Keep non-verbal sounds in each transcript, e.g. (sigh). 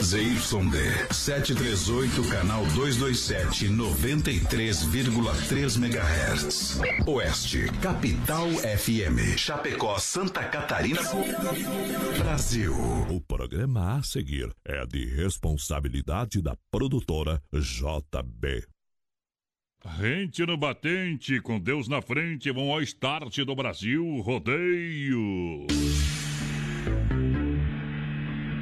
ZYD 738, canal 227, 93,3 MHz. Oeste, Capital FM. Chapecó, Santa Catarina. Brasil. O programa a seguir é de responsabilidade da produtora JB. Rente no batente, com Deus na frente, vão ao start do Brasil, rodeio.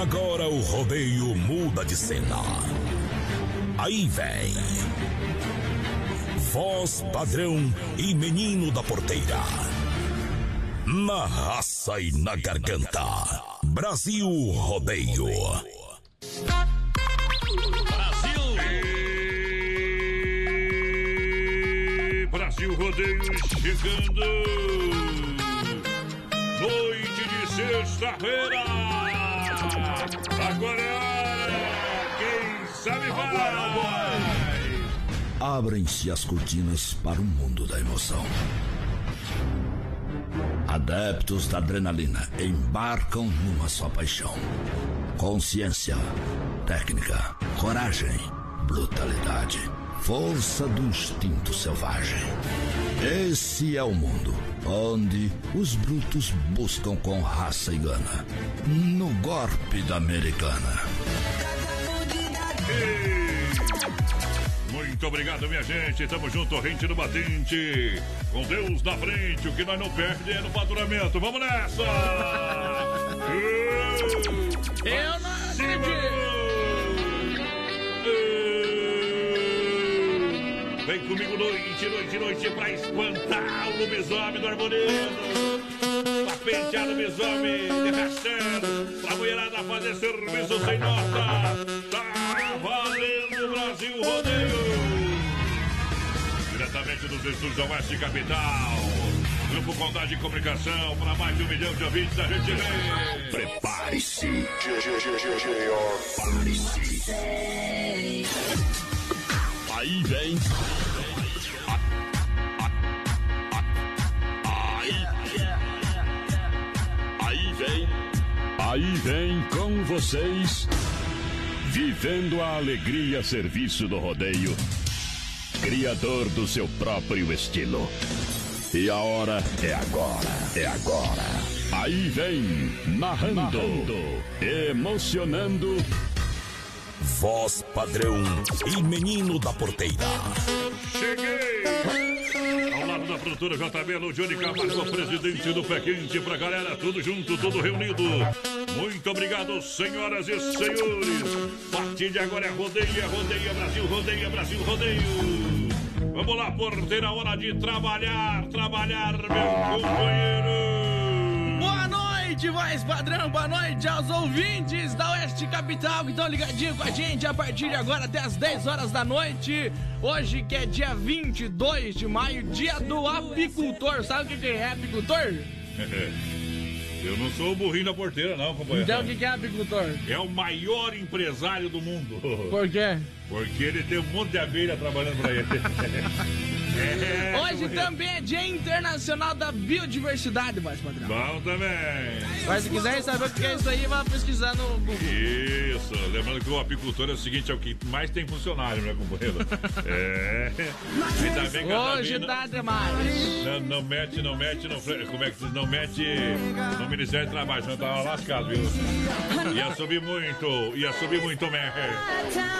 Agora o rodeio muda de cena. Aí vem. Voz padrão e menino da porteira. Na raça e na garganta. Brasil Rodeio. E Brasil Rodeio chegando. Noite de sexta-feira. Agora é hora. Quem sabe vai. Abrem-se as cortinas para o mundo da emoção. Adeptos da adrenalina embarcam numa só paixão: consciência, técnica, coragem, brutalidade, força do instinto selvagem. Esse é o mundo onde os brutos buscam com raça e gana no golpe da americana. Muito obrigado, minha gente. Tamo junto, rente no batente. Com Deus na frente, o que nós não perde é no faturamento. Vamos nessa! Eu não acredito! Vem comigo noite, noite, noite pra espantar o lobisomem do harmonino. Pra pentear o lobisomem de rachando. Pra mulherada fazer serviço sem nota. Tá valendo Brasil Rodeio. Diretamente dos estúdios da Oeste Capital. Grupo Condade de Comunicação, para mais de um milhão de ouvintes, a gente vem. Prepare-se. Prepare-se. Aí vem. Aí. Aí vem. Aí vem com vocês, vivendo a alegria serviço do rodeio, criador do seu próprio estilo. E a hora é agora, é agora. Aí vem, narrando, narrando emocionando. Voz padrão e menino da porteira. Cheguei! Ao lado da produtora JB, Ludione Camargo, presidente do Pé Quente, pra galera, tudo junto, tudo reunido. Muito obrigado, senhoras e senhores. A partir de agora é rodeia, rodeia, Brasil, rodeia, Brasil, rodeio. Vamos lá, porteira, hora de trabalhar, trabalhar, meu companheiro. Noite, voz padrão. Boa noite aos ouvintes da Oeste Capital que estão ligadinhos com a gente a partir de agora até as 10 horas da noite. Hoje que é dia 22 de maio, dia do apicultor. Sabe o que é apicultor? (laughs) Eu não sou o burrinho da porteira, não, companheiro. Então o que é apicultor? É o maior empresário do mundo. Por quê? (laughs) Porque ele tem um monte de abelha trabalhando pra ele. (laughs) É, Hoje também é Dia Internacional da Biodiversidade, voz padrão. Bom também. Mas se quiser saber o que é isso aí, vá pesquisar no Google. Isso. Lembrando que o apicultor é o seguinte, é o que mais tem funcionário, né, companheiro? É. (laughs) Ainda bem que Hoje tá demais. não, não mete, não mete, não, como é que diz? Não mete no Ministério do Trabalho, senão tava lascado, viu? Ia subir muito, ia subir muito mer.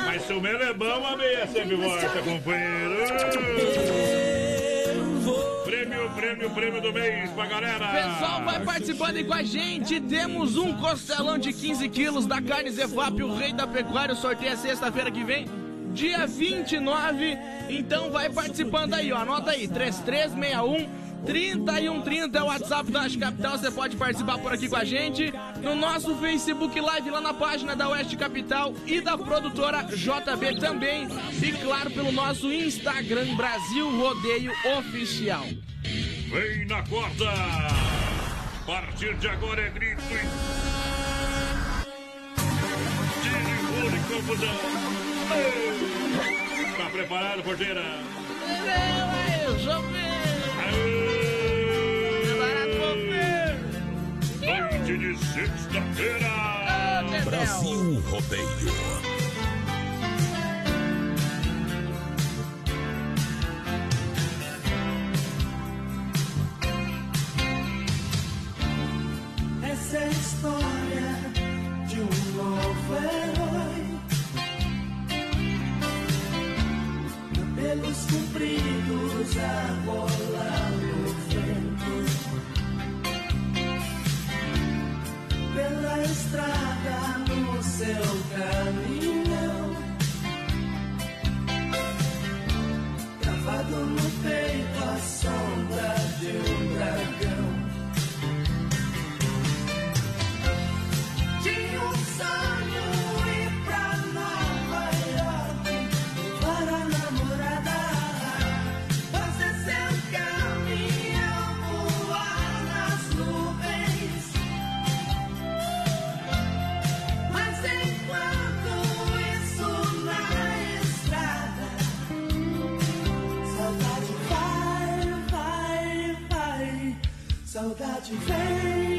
Mas se o mel é bom, a meia sempre volta, companheiro. Prêmio, prêmio, do mês pra galera. Pessoal, vai participando aí com a gente. Temos um costelão de 15 quilos da carne Zefap, o rei da pecuária. O sorteio é sexta-feira que vem, dia 29. Então vai participando aí, ó. Anota aí, 3361 3130 é o WhatsApp da Oeste Capital. Você pode participar por aqui com a gente. no nosso Facebook Live, lá na página da Oeste Capital e da produtora JB também. E claro, pelo nosso Instagram Brasil Rodeio Oficial. Vem na corda! A partir de agora é grito e. Tire e confusão! Tá preparado, porteira? Eu Noite de sexta-feira! Brasil Rodeio. Essa é a história de um novo herói. Cabelos compridos a bola Pela estrada no seu caminhão. Gravado no peito a sombra de um saudade vem,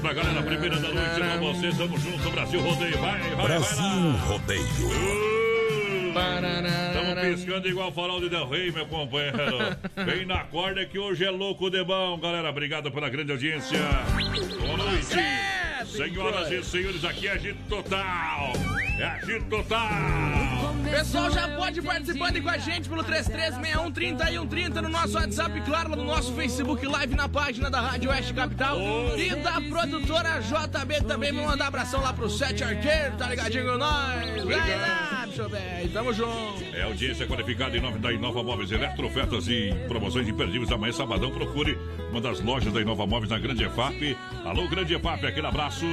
pra galera, primeira da noite pra você. Tamo junto, Brasil Rodeio. Vai, vai, Brasil vai lá. Rodeio. Estamos piscando igual farol de Del Rey, meu companheiro. (laughs) Vem na corda que hoje é louco de bom, galera. Obrigado pela grande audiência. Boa noite. Senhoras e senhores, aqui é Agito Total. É Agito Total. Pessoal, já pode participando com a gente pelo 3361 no nosso WhatsApp, claro, no nosso Facebook Live, na página da Rádio Oeste Capital e da produtora JB também. Vamos mandar abração lá pro Sete Arqueiro, tá ligadinho com nós? Vai lá, bicho bem, tamo junto. É audiência qualificada em nome da Inova Móveis Eletro, ofertas e promoções imperdíveis amanhã, sabadão. Procure uma das lojas da Inova Móveis na Grande EFAP. Alô, Grande EFAP, aquele abraço.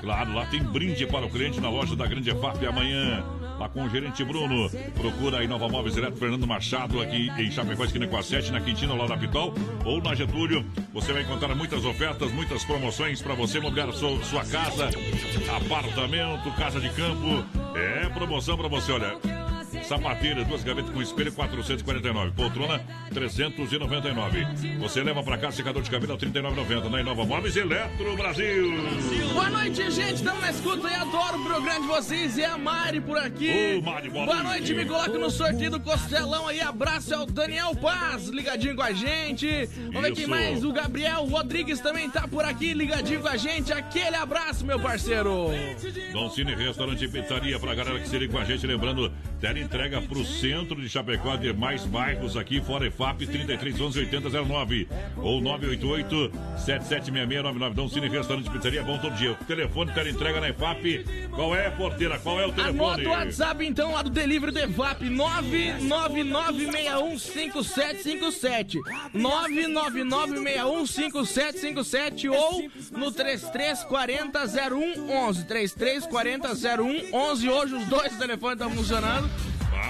Claro, lá tem brinde para o cliente na loja da Grande EFAP amanhã. Lá com o gerente Bruno. Procura a Inova Móveis Eletro Fernando Machado aqui em Chapecó, esquina com a 7, na Quintina, lá da Pitol. Ou na Getúlio. Você vai encontrar muitas ofertas, muitas promoções para você mobiliar sua, sua casa, apartamento, casa de campo. É promoção para você, olha. Sapateira, duas gavetas com espelho, 449. Poltrona, 399. Você leva pra casa secador de cabelo, 39,90. Na Inova Móveis Eletro Brasil. Boa noite, gente. Estamos na escuta e adoro o programa de vocês. E a Mari por aqui. Ô, Mari, boa boa noite. noite. Me coloca no sorteio do Costelão aí. Abraço ao Daniel Paz, ligadinho com a gente. Vamos ver quem mais. O Gabriel Rodrigues também tá por aqui, ligadinho com a gente. Aquele abraço, meu parceiro. Dom Cine Restaurante e Pizzaria pra galera que se liga com a gente. Lembrando, tela entrega pro centro de Chapecó, demais bairros aqui, fora EFAP 3311 8009 ou 988 776699. Dom Cine Restaurante Pizzaria, bom todo dia. O telefone, tela entrega na EFAP. Qual é, porteira? Qual é o telefone? Anota o WhatsApp então lá do Delivery do EVAP 999615757 999615757 ou no 33400111 33400111 hoje os dois telefones estão funcionando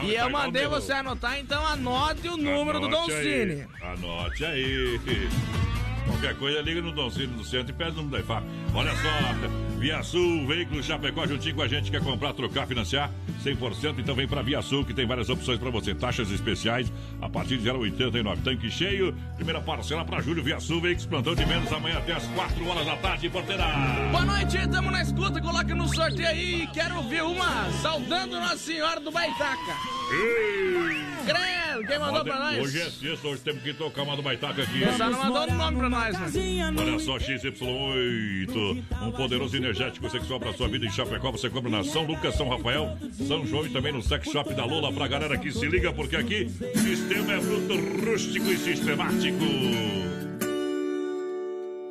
E tá eu mandei você anotar então anote o número do Anote aí. Cine Anote aí. (laughs) Qualquer coisa, liga no Dom Cine do centro e pede o número da IFAP. Olha só, Via Sul, veículo Chapecó juntinho com a gente, quer comprar, trocar, financiar 100%, então vem pra Via Sul, que tem várias opções pra você. Taxas especiais a partir de 0,89. Tanque cheio, primeira parcela pra julho, Via Sul, veículos plantão de menos amanhã até as 4 horas da tarde, porteira. Boa noite, estamos na escuta, coloca no sorteio aí quero ouvir uma saudando Nossa Senhora do Baitaca Ei! Credo, quem mandou pra nós? Hoje é sexta, hoje temos que tocar uma do Baitaca aqui. Só não mandou o nome pra nós, né? Olha só, XY8, um poderoso energético sexual para sua vida em Chapecó. Você compra na São Lucas, São Rafael, São João e também no Sex Shop da Lola pra galera que se liga, porque aqui o sistema é bruto, rústico e sistemático.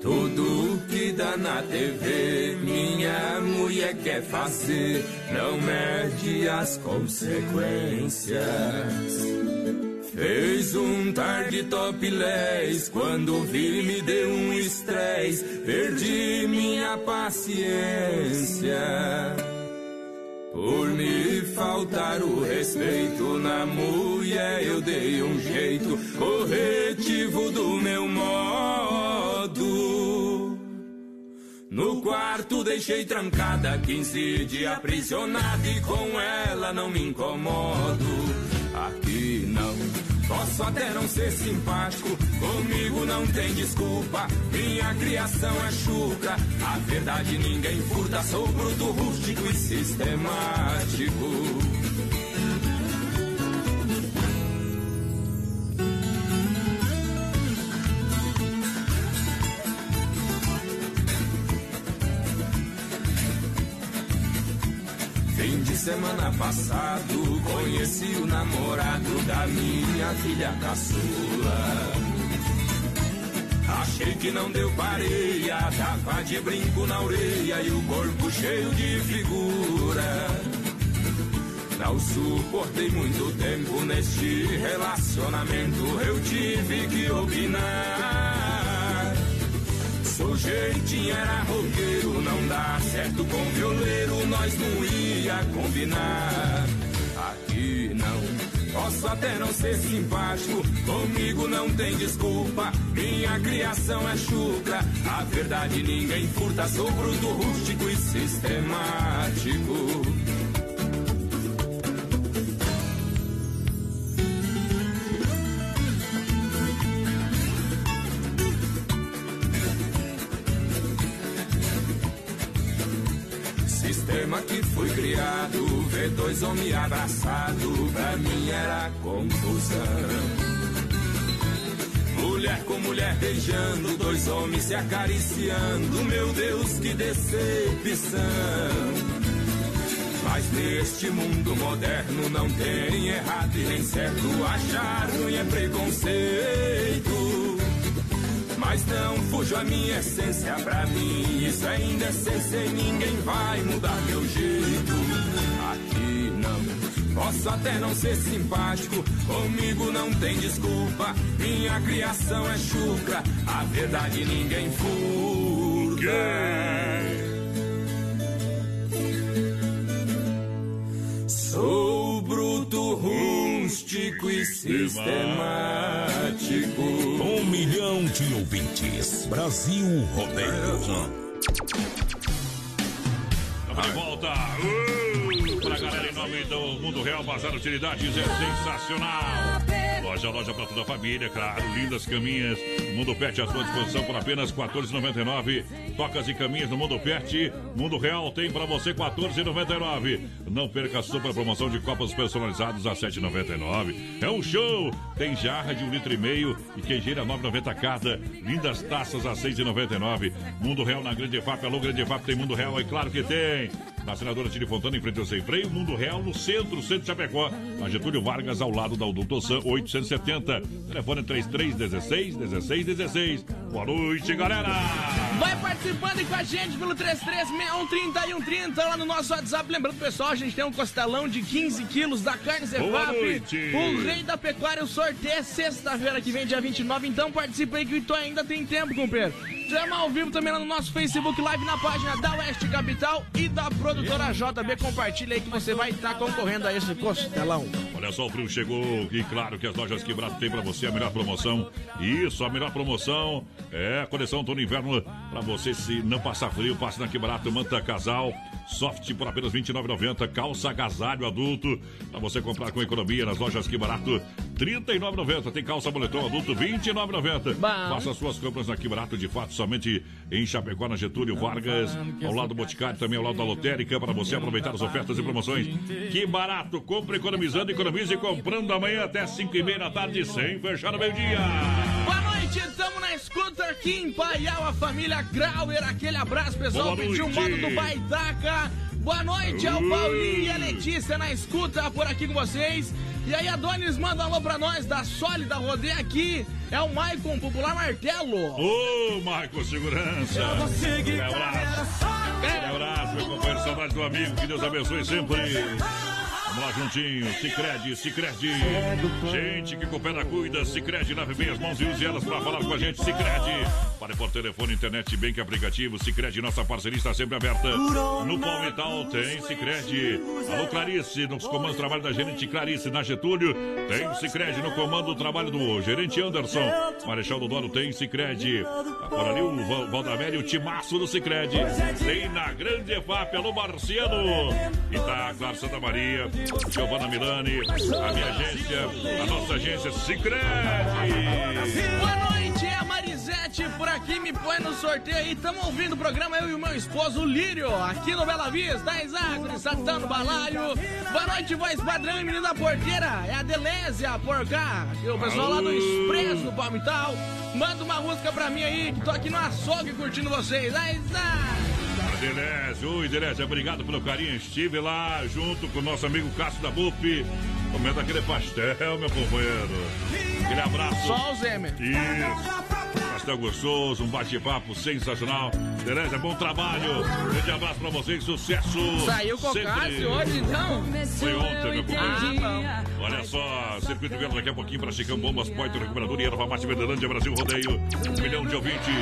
Tudo que dá na TV, minha mulher quer fazer, não mede as consequências. Fez um tarde topless, quando vi me deu um estresse, perdi minha paciência. Por me faltar o respeito na mulher, eu dei um jeito corretivo do meu modo. No quarto deixei trancada, 15 dias aprisionada e com ela não me incomodo. Aqui não, posso até não ser simpático, comigo não tem desculpa. Minha criação é chucra, a verdade ninguém furta. Sou bruto, rústico e sistemático. Semana passado, conheci o namorado da minha filha caçula. Achei que não deu pareia, tava de brinco na orelha e o corpo cheio de figura. Não suportei muito tempo neste relacionamento, eu tive que opinar. Sujeitinho era roqueiro, não dá certo com violeiro, nós não ia combinar. Aqui não, posso até não ser simpático, comigo não tem desculpa. Minha criação é chucra, a verdade ninguém furta, sou bruto, rústico e sistemático. Criado, ver dois homens abraçados, pra mim era confusão. Mulher com mulher beijando, dois homens se acariciando, meu Deus, que decepção. Mas neste mundo moderno não tem errado e nem certo, achar ruim é preconceito. Mas não fujo a minha essência pra mim. Isso é indecência e ninguém vai mudar meu jeito. Aqui não. Posso até não ser simpático, comigo não tem desculpa. Minha criação é chucra, a verdade ninguém furta. Sou e sistemático. Um milhão de ouvintes. Brasil Rodeio. Estamos de volta. Uh, pra galera, em nome do Mundo Real, Bazar Utilidades é sensacional. Loja, loja para toda a família, claro. Lindas caminhas. Mundo Pet à sua disposição por apenas R$ 14,99. Tocas e caminhas no Mundo Pet. Mundo Real tem para você R$ 14,99. Não perca a super promoção de copas personalizados a R$ 7,99. É um show! Tem jarra de um litro e meio e queijeira 9,90 cada. Lindas taças a R$ 6,99. Mundo Real na Grande FAP. Alô, Grande FAP tem Mundo Real? É claro que tem. Na senadora Tire Fontana, em frente ao Sem Freio. Mundo Real no centro, centro de Chapecó. Na Getúlio Vargas, ao lado da Odonto San, 870. Telefone 3316 1616. Boa noite, galera! Vai participando aí com a gente pelo 33613130 lá no nosso WhatsApp. Lembrando, pessoal, a gente tem um costelão de 15 quilos da carne noite. O rei da pecuária, o sorteio é sexta-feira que vem, dia 29. Então participa aí que tu ainda tem tempo, companheiro. Chama ao vivo também lá no nosso Facebook Live, na página da Oeste Capital e da produtora JB. Compartilha aí que você vai estar concorrendo a esse costelão. Olha só, o frio chegou e claro que as lojas Quebrado tem pra você a melhor promoção. Isso, a melhor promoção é a coleção e inverno pra você se não passar frio, passe na Quebrado, manta casal, soft por apenas R$ 29,90, calça agasalho adulto pra você comprar com economia nas lojas Que Barato, R$ 39,90. Tem calça moletom adulto, R$ 29,90. Bom. Faça suas compras na Que Barato, de fato, somente em Chapecó, na Getúlio Vargas, ao lado do Boticário, também ao lado da Lotérica, para você aproveitar as ofertas e promoções. Que barato! Compre economizando, economize comprando amanhã até 5 e meia da tarde, sem fechar no meio-dia. Noite, estamos na escuta aqui em Paial, a família Grauer. Aquele abraço, pessoal. Boa Pediu o modo do Baitaca. Boa noite ao Paulinho e a Letícia na escuta por aqui com vocês. E aí, Adonis, manda um alô pra nós da Sólida Rodeia aqui. É o Maicon Popular Martelo. Ô, Marco Segurança! Aquele abraço! Aquele abraço, meu companheiro, saudade do amigo, que Deus abençoe sempre! Vamos lá juntinho, Cicred, Cicred. Gente que coopera, cuida, Cicred, lave bem as mãos e use elas para falar com a gente, Cicred. Para por telefone, internet, bem que aplicativo, Cicred, nossa parceria está sempre aberta. No Palmital tem Cicred. Alô, Clarice, nos comandos de trabalho da gerente Clarice, na Getúlio, tem Cicred no comando do trabalho do gerente Anderson. Marechal do Dono tem Cicred. Por ali o Val- Valdamério, o timaço do Cicred. Tem na Grande EFAP, alô, Marciano. E tá, claro, Santa Maria, Giovana Milani, a minha agência, a nossa agência Cicred. Boa noite, é a Marisete por aqui, me põe no sorteio aí. Tamo ouvindo o programa, eu e o meu esposo, Lírio, aqui no Bela Vista, Isaac, Satã no Balaio. Boa noite, voz padrão e menina porteira, é a Delésia por cá. E o pessoal lá do Expresso, do Palmital. Manda uma música pra mim aí, que tô aqui no açougue curtindo vocês. Isaac! Delésio, oi Delésio, obrigado pelo carinho. Estive lá junto com o nosso amigo Cássio da BUP, comendo aquele pastel, meu companheiro. Aquele abraço. Só o Zemer. Isso. Pastel gostoso, um bate-papo sensacional. Delésio, bom trabalho. Grande abraço pra vocês, sucesso. Saiu com. Cássio hoje, então? Foi ontem, meu companheiro. Ah, Olha só, Circuito Verde daqui a pouquinho para Chicão Bombas, Poito, Recuperador e Erva Mate Verdelândia, Brasil Rodeio. Um milhão de ouvintes.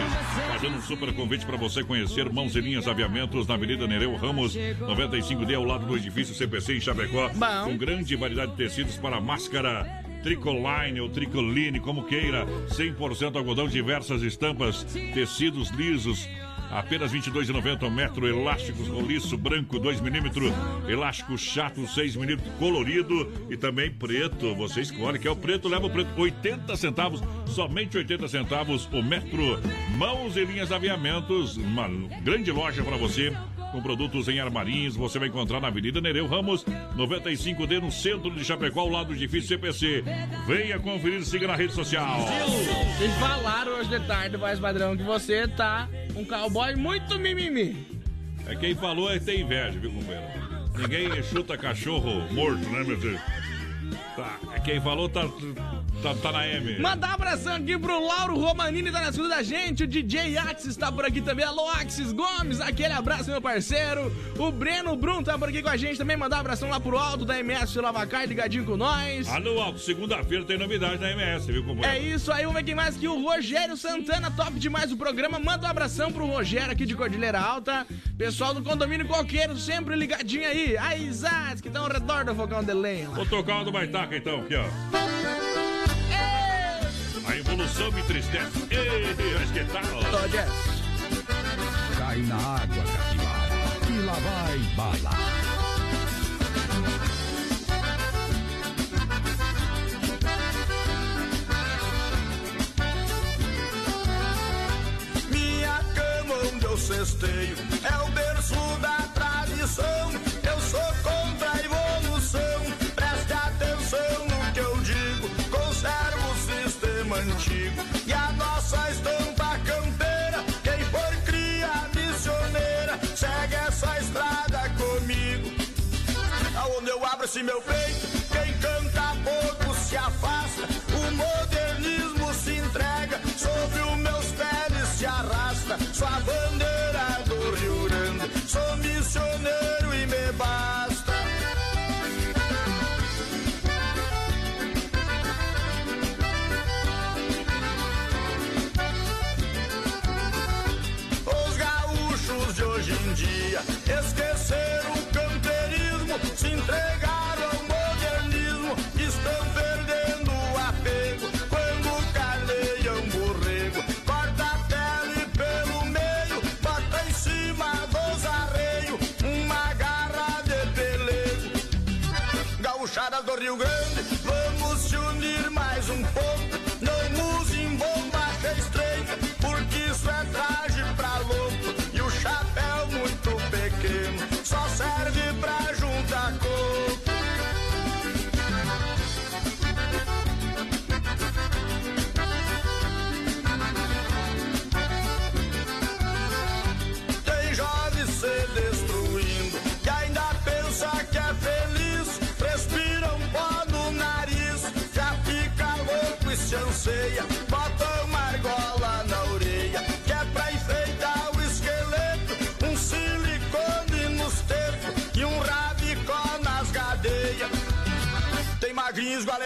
Fazendo um super convite para você conhecer Mãos e Linhas Aviamentos na Avenida Nereu Ramos, 95D, ao lado do edifício CPC em Chapecó. Bom. Com grande variedade de tecidos para máscara. Tricoline ou tricoline, como queira, 100% algodão, diversas estampas, tecidos lisos, Apenas R$ 22,90 o metro, elásticos roliço branco 2 milímetros, elástico chato 6 milímetros, colorido e também preto. Você escolhe, quer o preto, leva o preto. 80 centavos, somente 80 centavos o metro. Mãos e linhas de aviamentos, uma grande loja para você. Com produtos em armarinhos, você vai encontrar na Avenida Nereu Ramos, 95D, no centro de Chapecó, ao lado do edifício CPC. Venha conferir, siga na rede social. Vocês falaram hoje de tarde, voz padrão, que você tá um cowboy muito mimimi. É quem falou é ter inveja, viu, companheiro? Ninguém chuta cachorro morto, né, meu Deus? Tá, é quem falou tá, tá, tá na M. Mandar um abração aqui pro Lauro Romanini, tá na escuta da gente. O DJ Axis está por aqui também. Alô, Axis Gomes, aquele abraço, meu parceiro. O Breno Brum tá por aqui com a gente também. Mandar um abração lá pro Aldo da MS Lavacar, ligadinho com nós. Alô, Alto, segunda-feira tem novidade na MS, viu, É companheiro? isso aí, vamos ver quem mais que o Rogério Santana, top demais o programa. Manda um abração pro Rogério aqui de Cordilheira Alta. Pessoal do condomínio Coqueiro, sempre ligadinho aí. A Isaac, que tá ao redor do fogão de lenha. Vou tocar uma do Baitaca então, aqui, ó solução me tristece. Ei, mas que tá. tal? Cai na água, capivara, e lá vai bala. Minha cama onde eu cesteio é o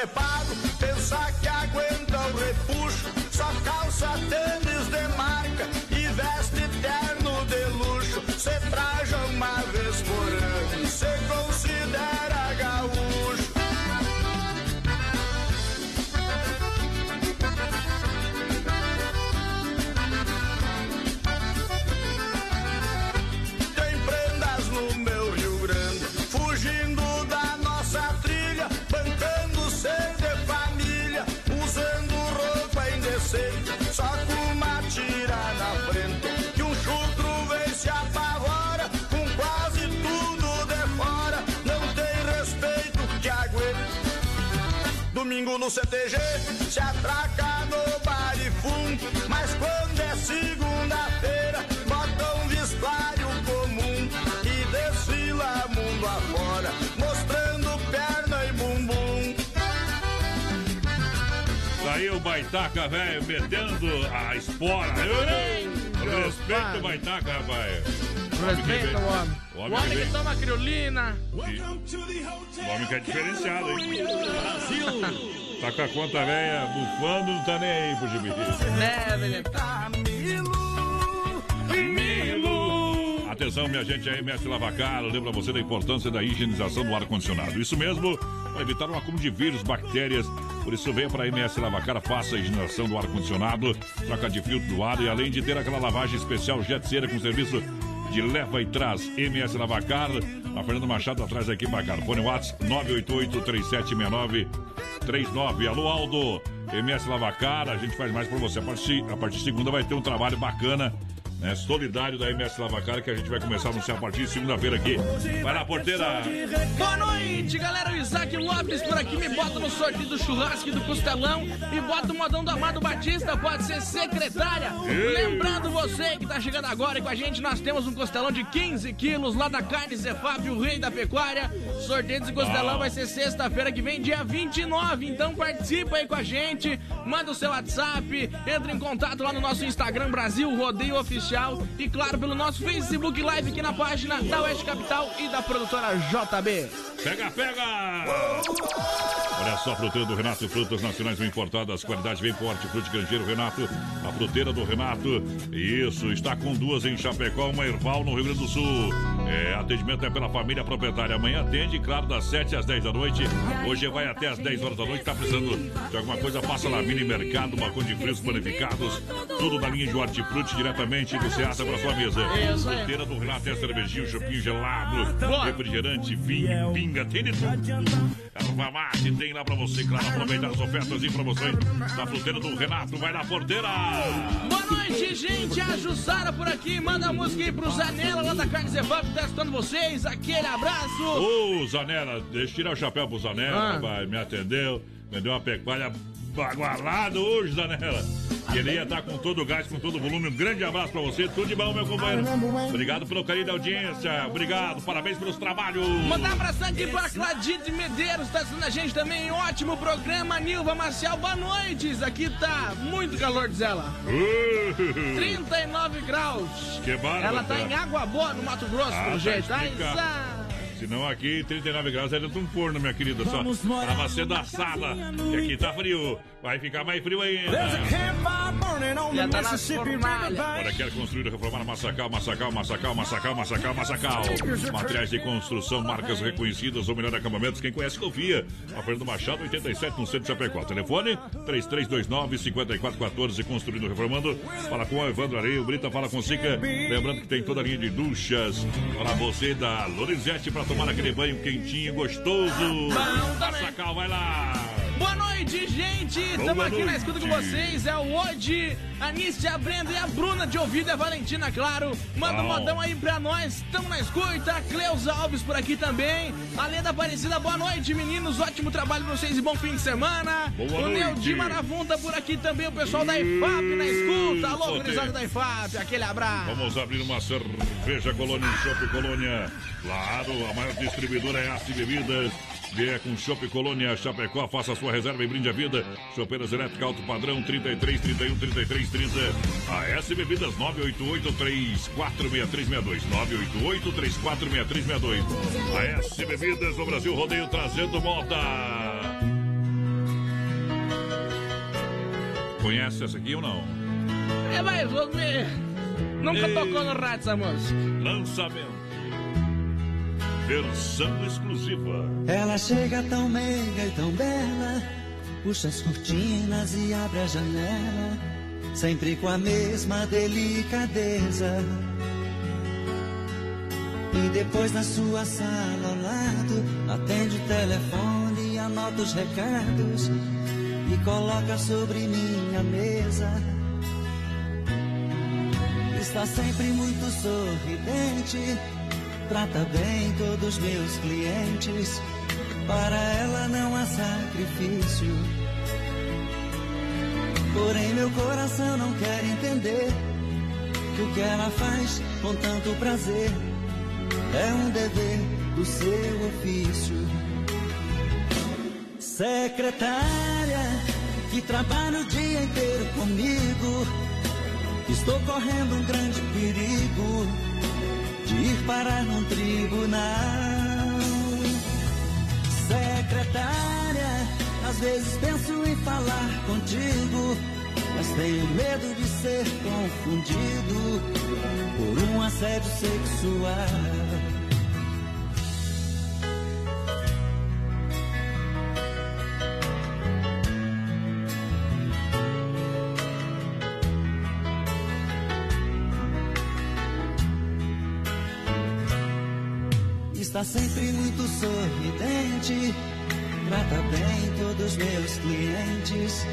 magrinho esgualepado, pensa que aguenta o repuxo. Só calça tênis de marca e veste terno de luxo. Cê traja uma vez por Domingo no CTG, se atraca no bar e fundo. Mas quando é segunda-feira, bota um vestuário comum e desfila mundo afora, mostrando perna e bumbum. Daí o Baitaca, velho, metendo a espora. Respeita o Baitaca, rapaz. Respeita o homem. O O homem homem que toma criolina. O homem que é diferenciado, hein? Brasil! Tá com a conta velha bufando, não tá nem aí pro gibi. Milo! Atenção, minha gente, aí, mestre Lavacar, lembra você da importância da higienização do ar-condicionado. Isso mesmo, para evitar um acúmulo de vírus, bactérias. Por isso, venha para a MS Lavacar, faça a higienização do ar-condicionado, troca de filtro do ar e além de ter aquela lavagem especial jet cera com serviço de leva e traz. MS Lavacar, a Fernando Machado atrás aqui cá. Fone WhatsApp 988-3769-39. Alô, Aldo. MS Lavacar, a gente faz mais por você. A partir, a partir de segunda vai ter um trabalho bacana né, solidário da MS Lavacar que a gente vai começar a anunciar a partir de segunda-feira aqui. Vai lá, porteira! Boa noite, galera. O Isaac Lopes por aqui me bota no sorteio do churrasco e do costelão e bota o modão do Amado Batista, pode ser secretária. Lembrando você que tá chegando agora e com a gente, nós temos um costelão de 15 quilos lá da Carne Zefap, o rei da pecuária. Sorteio desse costelão Uau. vai ser sexta-feira que vem, dia 29. Então participa aí com a gente, manda o seu WhatsApp, entra em contato lá no nosso Instagram Brasil Rodeio Oficial e claro pelo nosso Facebook Live aqui na página da Oeste Capital e da produtora JB. Pega, pega! Olha só a fruteira do Renato, frutas nacionais bem importadas, qualidade bem forte, frute grangeiro Renato, a fruteira do Renato. Isso, está com duas em Chapecó, uma Erval no Rio Grande do Sul. É, atendimento é pela família proprietária. Amanhã atende, claro, das 7 às 10 da noite. Hoje vai até às 10 horas da noite. Tá precisando de alguma coisa? Passa lá, mini mercado, balcão de frios panificados, tudo da linha de hortifruti diretamente do Ceasa para sua mesa. Fruteira do Renato é cervejinho, chupinho gelado, refrigerante, vinho, pinga, tem de tudo. Erva mate tem lá pra você, claro, aproveitar as ofertas e promoções da fruteira do Renato. Vai na porteira! Boa noite, gente. A Jussara por aqui. Manda a música aí pro Zanella lá da Carne Zevap, testando vocês. Aquele abraço. Ô, Zanella, deixa eu tirar o chapéu pro Zanella, Ah. rapaz, me atendeu, me deu uma pecuária bagualado hoje, Danela. Queria estar com todo o gás, com todo o volume. Um grande abraço pra você. Tudo de bom, meu companheiro. Obrigado pelo carinho da audiência. Obrigado. Parabéns pelos trabalhos. Mandar um abração aqui pra Cladide Medeiros, tá assistindo a gente também. Ótimo programa, Nilva Marcial. Boa noite. Aqui tá muito calor, diz ela. (laughs) Uh, 39 graus. que bárbaro. Ela tá em Água Boa, no Mato Grosso, Ah, pelo tá jeito. Tá explicado. Senão aqui 39 graus é dentro de um forno, minha querida. Só tava sendo assada. E aqui tá frio. Vai ficar mais frio ainda. Já tá nas fornalhas. Olha, quer construir, reformar, Massacal, Massacal, Massacal, Massacal, Massacal, Massacal. Materiais de construção, marcas reconhecidas, ou melhor, acampamentos. Quem conhece, confia. A Fernando Machado, 87, no centro de Chapecó. Telefone 3329-5414. Construindo, reformando. Fala com o Evandro Areio. Brita fala com Sica. Lembrando que tem toda a linha de duchas para você da Lorenzetti para tomar aquele banho quentinho, gostoso. Massacal, vai lá. Boa noite, gente! Estamos aqui na escuta com vocês. É o Odi, a Nícia, a Brenda e a Bruna de ouvido e a Valentina, claro. Manda um modão aí pra nós. Estamos na escuta. A Cleusa Alves por aqui também. A Leda Aparecida, boa noite, meninos. Ótimo trabalho pra vocês e bom fim de semana. Boa o. Neudi Maravunda por aqui também. O pessoal da IFAP na escuta. Alô, gurizada da IFAP. Aquele abraço. Vamos abrir uma cerveja Colônia Chopp Colônia. Claro, a maior distribuidora é Aço Bebidas. Vier com Chopp Colônia Chapecó, faça sua reserva e brinde a vida. Chopeiras elétrica alto padrão 33 31 33 30. A S Bebidas 988 346362. 988 346362. A S Bebidas no Brasil Rodeio trazendo moda. Conhece essa aqui ou não? É mais ou menos. Nunca Ei. tocou no rádio essa música. Lançamento. Versão exclusiva. Ela chega tão meiga e tão bela, puxa as cortinas e abre a janela, sempre com a mesma delicadeza. E depois na sua sala ao lado, atende o telefone e anota os recados e coloca sobre minha mesa. Está sempre muito sorridente, trata bem todos meus clientes. Para ela não há sacrifício. Porém, meu coração não quer entender que o que ela faz com tanto prazer é um dever do seu ofício. Secretária que trabalha o dia inteiro comigo, estou correndo um grande perigo de ir parar num tribunal. Secretária, às vezes penso em falar contigo, mas tenho medo de ser confundido por um assédio sexual. Está sempre muito sorridente, trata bem todos meus clientes.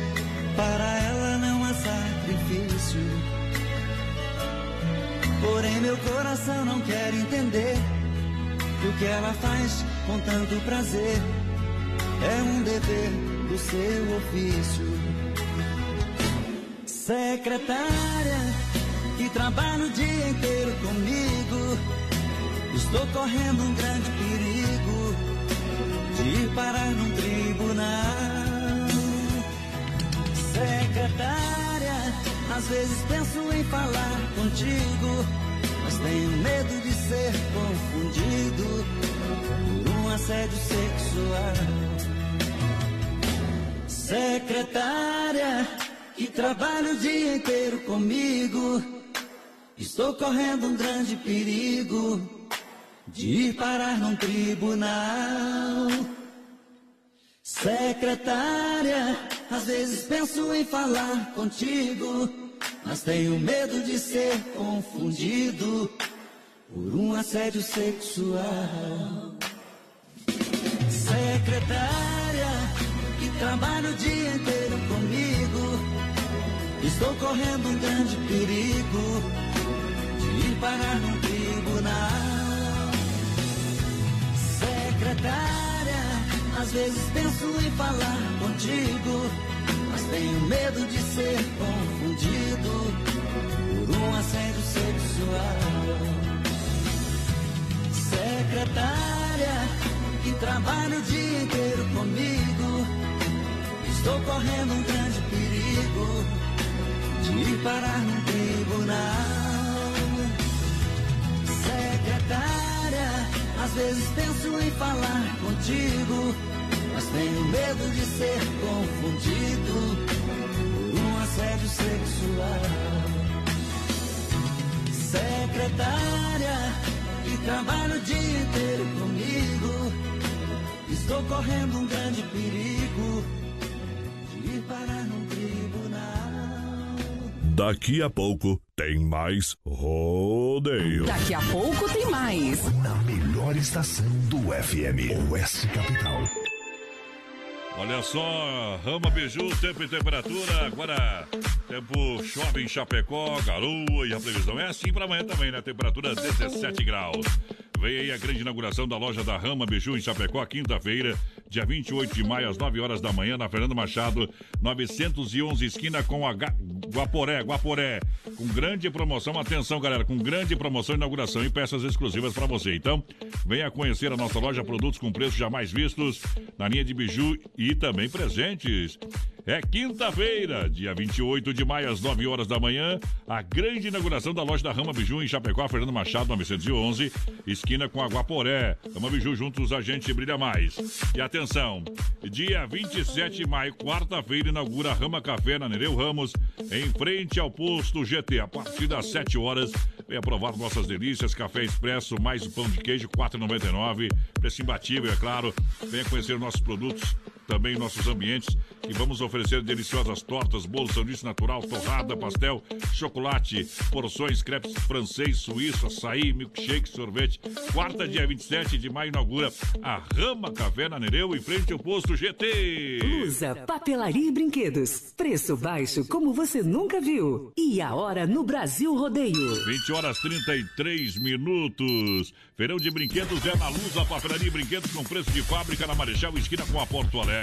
Para ela não há sacrifício. Porém, meu coração não quer entender o que ela faz com tanto prazer é um dever do seu ofício. Secretária que trabalha o dia inteiro. Estou correndo um grande perigo de ir parar num tribunal. Secretária, às vezes penso em falar contigo, mas tenho medo de ser confundido por um assédio sexual. Secretária, que trabalha o dia inteiro comigo, estou correndo um grande perigo de ir parar num tribunal. Secretária, às vezes penso em falar contigo, mas tenho medo de ser confundido por um assédio sexual. Secretária, que trabalha o dia inteiro comigo, estou correndo um grande perigo de ir parar num tribunal. Secretária, às vezes penso em falar contigo, mas tenho medo de ser confundido por um assédio sexual. Secretária que trabalha o dia inteiro comigo, estou correndo um grande perigo de ir parar num tribunal. Secretária, às vezes penso em falar contigo, mas tenho medo de ser confundido por um assédio sexual. Secretária, que trabalha o dia inteiro comigo, estou correndo um grande perigo de ir parar num tribunal. Daqui a pouco tem mais rodeio. Daqui a pouco tem mais. Na melhor estação do FM, Oeste Capital. Olha só, Rama Biju, tempo e temperatura. Agora, tempo chove em Chapecó, garoa e a previsão é assim para amanhã também, né? Temperatura 17 graus. Vem aí a grande inauguração da loja da Rama Biju em Chapecó, quinta-feira, dia 28 de maio, às 9 horas da manhã, na Fernando Machado, 911, esquina com a Guaporé, Guaporé. Com grande promoção, atenção galera, com grande promoção, inauguração e peças exclusivas para você. Então, venha conhecer a nossa loja, produtos com preços jamais vistos, na linha de biju e também presentes. É quinta-feira, dia 28 de maio, às 9 horas da manhã, a grande inauguração da loja da Rama Biju em Chapecó, Fernando Machado, 911, esquina com a Guaporé. Rama Biju, juntos a gente brilha mais. E atenção, dia 27 de maio, quarta-feira, inaugura a Rama Café na Nereu Ramos, em frente ao posto GT, a partir das 7 horas. Venha provar nossas delícias, café expresso, mais pão de queijo, R$ 4,99. Preço imbatível, é claro. Venha conhecer nossos produtos também nossos ambientes e vamos oferecer deliciosas tortas, bolo, sanduíche natural, torrada, pastel, chocolate, porções, crepes francês, suíço, açaí, milkshake, sorvete. Quarta, dia 27 de maio, inaugura a Rama Café na Nereu, em frente ao posto GT. Lusa, papelaria e brinquedos. Preço baixo como você nunca viu. E a hora no Brasil Rodeio. 20 horas 33 minutos. Feirão de brinquedos é na luz, a papelaria e brinquedos com preço de fábrica na Marechal, esquina com a Porto Alegre.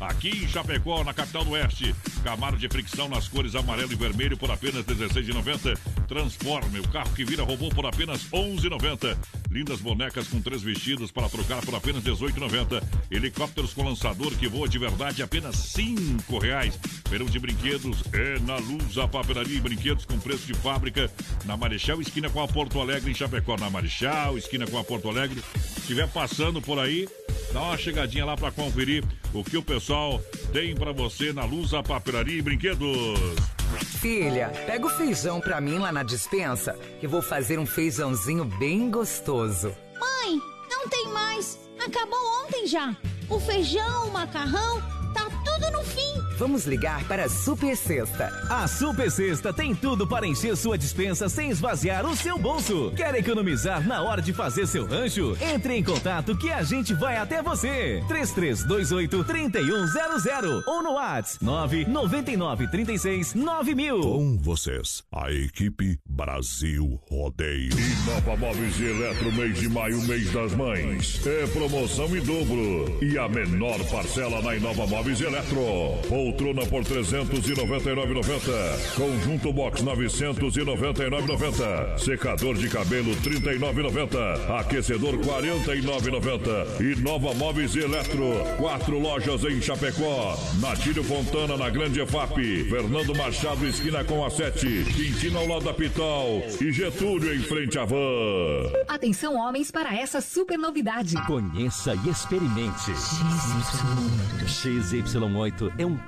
Aqui em Chapecó, na capital do Oeste. Camaro de fricção nas cores amarelo e vermelho por apenas R$ 16,90. Transforme, o carro que vira robô por apenas R$ 11,90. Lindas bonecas com três vestidos para trocar por apenas R$ 18,90. Helicópteros com lançador que voa de verdade apenas R$ 5,00. Feirão de brinquedos é na luz, a papelaria e brinquedos com preço de fábrica na Marechal, esquina com a Porto Alegre, em Chapecó. Na Marechal, esquina com a Porto Alegre. Se estiver passando por aí, dá uma chegadinha lá para conferir o que o pessoal tem para você na luz, a papelaria e brinquedos. Filha, pega o feijão pra mim lá na dispensa, que vou fazer um feijãozinho bem gostoso. Mãe, não tem mais. Acabou ontem já. O feijão, o macarrão, tá tudo no fim. Vamos ligar para a Super Sexta. A Super Sexta tem tudo para encher sua dispensa sem esvaziar o seu bolso. Quer economizar na hora de fazer seu rancho? Entre em contato que a gente vai até você. 3328 3100 ou no WhatsApp 999 36 9000. Com vocês, a equipe Brasil Rodeio. Nova Móveis e Eletro, mês de maio, mês das mães. É promoção em dobro. E a menor parcela na Inova Móveis e Eletro. Poltrona por 399,90. Conjunto box 999,90. Secador de cabelo 39,90. Aquecedor 49,90. E Nova Móveis Eletro. Quatro lojas em Chapecó. Natílio Fontana na Grande EFAP. Fernando Machado, esquina com a 7. Quintino ao lado da Pitol. E Getúlio em frente à van. Atenção, homens, para essa super novidade. Conheça e experimente. XY8 é um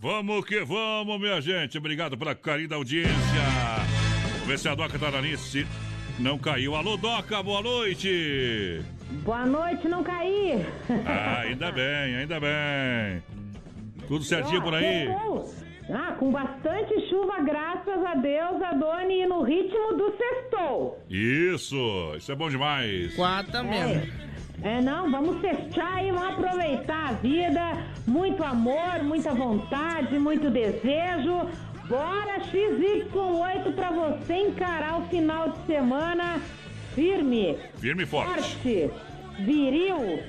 Vamos que vamos, minha gente. Obrigado pela carinho da audiência. Vamos ver se a Doca tá na linha. Se não caiu. Alô, Doca, boa noite. Boa noite, não caí. Ah, ainda (laughs) bem, ainda bem. Tudo certinho por aí? Ah, com bastante chuva, graças a Deus, Adoni, e no ritmo do sextou. Isso, isso é bom demais. Quatro mesmo. É, não, vamos fechar e vamos aproveitar a vida. Muito amor, muita vontade, muito desejo. Bora XY8 pra você encarar o final de semana firme. Firme e forte. Forte, viril.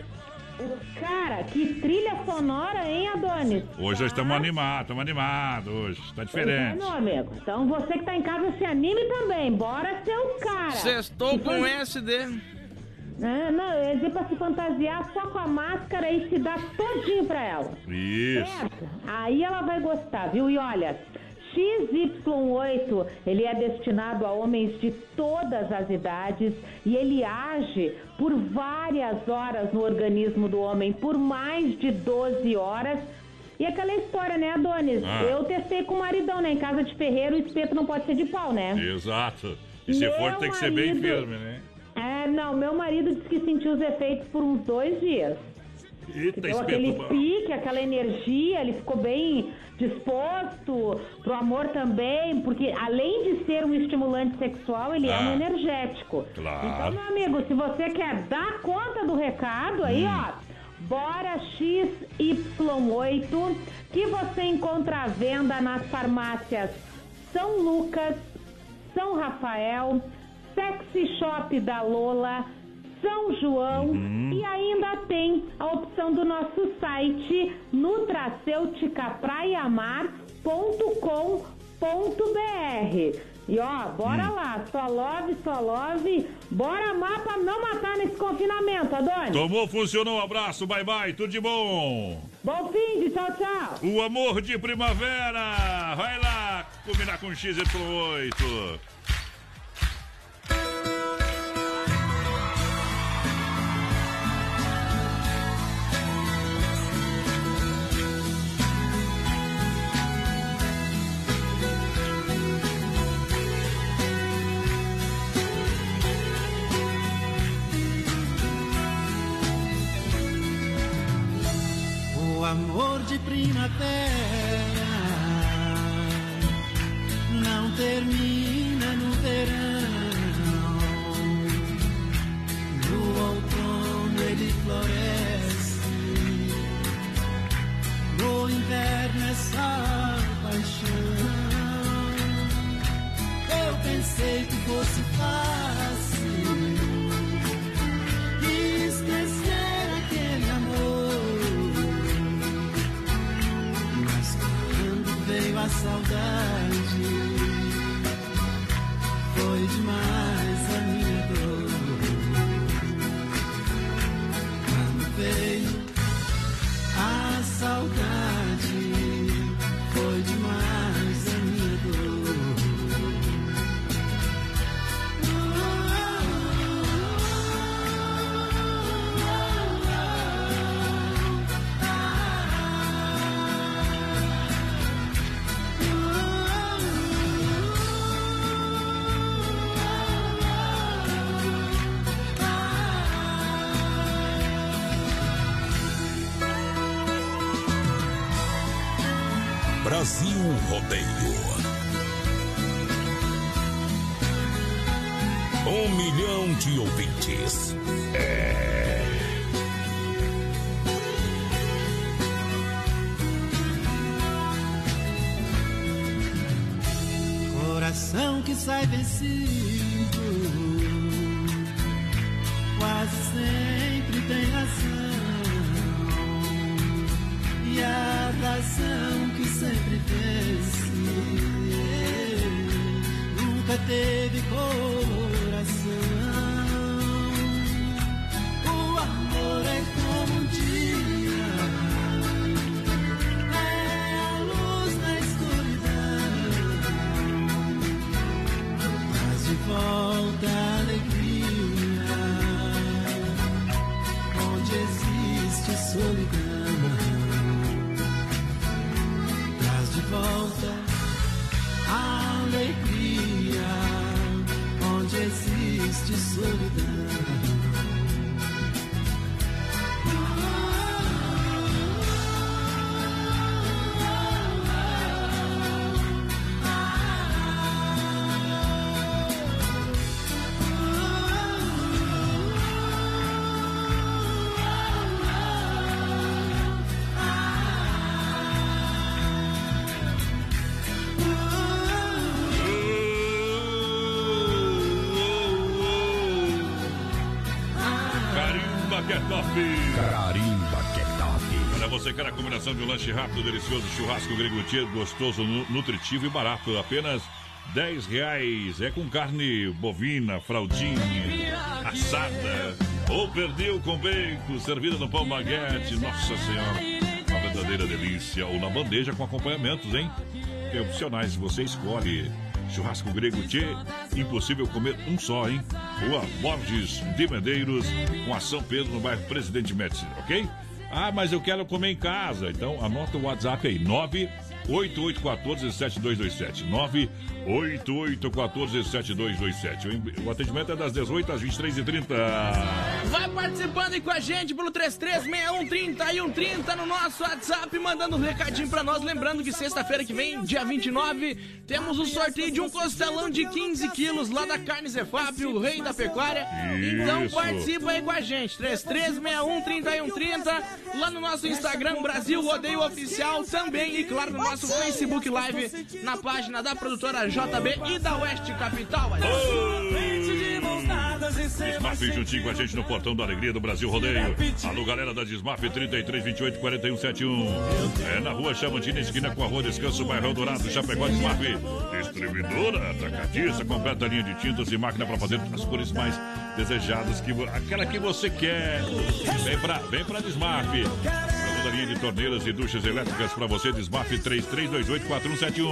O cara, que trilha sonora, hein, Adonis? Hoje nós estamos animados, estamos animados hoje. Tá diferente. Então, meu amigo. Então você que tá em casa se anime também. Bora ser o cara. Sextou Se com fan- SD. É, não, eu ia dizer pra se fantasiar só com a máscara e se dar todinho pra ela. Isso. Certo? Aí ela vai gostar, viu? E olha, XY8, ele é destinado a homens de todas as idades e ele age por várias horas no organismo do homem, por mais de 12 horas. E aquela história, né, Adonis? Ah. Eu testei com o maridão, né? Em casa de ferreiro, o espeto não pode ser de pau, né? Exato. E se Meu for, tem que ser bem firme, né? É, não, meu marido disse que sentiu os efeitos por uns dois dias. Eita, Deu aquele pique, aquela energia, ele ficou bem disposto pro amor também, porque além de ser um estimulante sexual, ele é Ah. um energético. Claro. Então, meu amigo, se você quer dar conta do recado, aí, Hum. ó, Bora XY8, que você encontra à venda nas farmácias São Lucas, São Rafael, Sexy Shop da Lola, São João Uhum. e ainda tem a opção do nosso site nutracêuticapraiamar.com.br. E ó, bora Hum. lá, só love, só love, bora amar pra não matar nesse confinamento, Adonis. Tomou, funcionou. Um abraço, bye bye, tudo de bom. Bom fim de tchau, tchau. O amor de primavera. Vai lá combinar com XY8. Você quer a combinação de um lanche rápido, delicioso, churrasco grego gostoso, nu- nutritivo e barato, apenas 10 reais. É com carne bovina, fraldinha, assada, ou perdeu com bacon, servida no pão baguete. Nossa Senhora, uma verdadeira delícia. Ou na bandeja com acompanhamentos, hein? Que é opcionais, você escolhe. Churrasco grego Tchê, impossível comer um só, hein? Rua Borges de Medeiros, com a São Pedro, no bairro Presidente Médici, ok? Ah, mas eu quero comer em casa. Então anota o WhatsApp aí, 98814-7227. 98814-7227. O atendimento é das 18 às 23h30. Vai participando aí com a gente pelo 336130 e 130 no nosso WhatsApp, mandando um recadinho pra nós. Lembrando que sexta-feira que vem, dia 29, temos o sorteio de um costelão de 15 quilos lá da Carne Zefap, o rei da pecuária. Então Isso. participa aí com a gente, 336130 e 130, lá no nosso Instagram, Brasil Rodeio Oficial também, e claro, no nosso Facebook Live, na página da produtora JB e da Oeste Capital. Desmaf juntinho com a gente no portão da alegria do Brasil Rodeio. Alô, galera da Desmaf 33 28 41 71. É na rua Chamantina, esquina com a rua Descanso, bairro Dourado, Chapecó Desmaf. Distribuidora, atacadista, completa linha de tintas e máquina para fazer as cores mais desejadas, que, aquela que você quer. Vem pra, vem pra Desmaf. Toda linha de torneiras e duchas elétricas para você, Desmaf 3328 4171.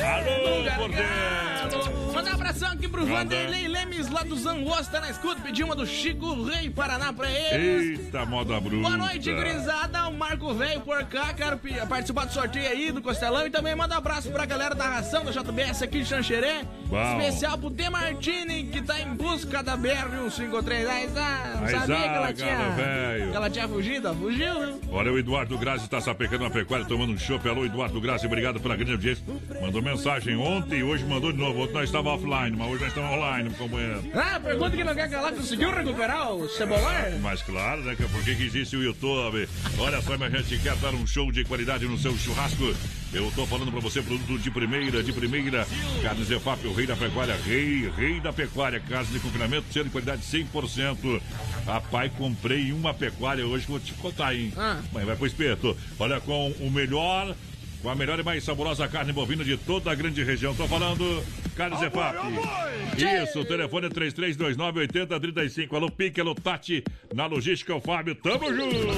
Alô, Cordeiro! Manda um abração aqui pro. Vanderlei Lemes lá do Zangosto, tá na escuta. Pediu uma do Chico Rei Paraná pra eles. Eita, moda bruta. Boa noite, gurizada. O Marco Velho por cá. Quero participar do sorteio aí do Costelão. E também manda um abraço pra galera da ração da JBS aqui de Xanxerê. Bom. Especial pro D. Martini, que tá em busca da BR-153. Aí, ah, não sabia que ela tinha. velho. Que ela tinha fugido. Fugiu, né? Olha, o Eduardo Grazi está sapecando uma pecuária, tomando um chopp. Alô, Eduardo Grazi, obrigado pela grande audiência. Mandou mensagem ontem e hoje mandou de novo. Ontem nós estávamos offline, mas hoje nós estamos online, companheiro. Ah, pergunta que não quer calar. Conseguiu recuperar o cebolar? Mas claro, né? Por que que existe o YouTube? Olha só, minha gente, quer dar um show de qualidade no seu churrasco? Eu tô falando pra você, produto de primeira, de primeira. Carne Zefap, o rei da pecuária, rei, rei da pecuária. Carne de confinamento, sendo de qualidade 100%. Rapaz, comprei uma pecuária hoje vou te contar, hein? Ah. Mas vai pro espeto. Olha, com o melhor... Com a melhor e mais saborosa carne bovina de toda a grande região. Tô falando Carne Zefap. Isso, o telefone é 3329-8035. Alô, Pique, alô, Tati. Na logística, o Fábio. Tamo junto.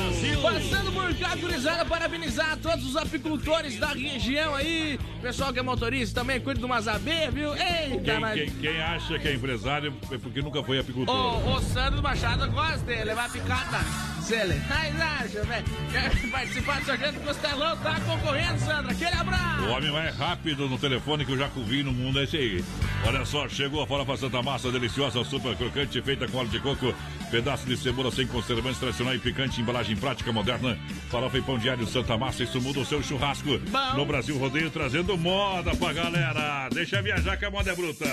Passando por cá, gurizada, parabenizar todos os apicultores da região aí. Pessoal que é motorista também, cuida do Mazabê, viu? Eita, Quem, mas... quem- quem acha que é empresário é porque nunca foi apicultor. O, o Sandro Machado gosta de levar picada. Zele. Mas acha, velho. Quer participar do sorteio do Costelão? Tá concorrendo, Sandra. Aquele abraço. O homem mais rápido no telefone que eu já vi no mundo é esse aí. Olha só, chegou a farofa Santa Massa, deliciosa, super crocante, feita com óleo de coco, pedaço de cebola sem conservantes, tradicional e picante, embalagem prática, moderna. Farofa e pão diário Santa Massa, isso muda o seu churrasco. No Brasil Rodeio, trazendo moda pra galera. Deixa viajar que a moda é bruta.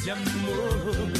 Com esse amor.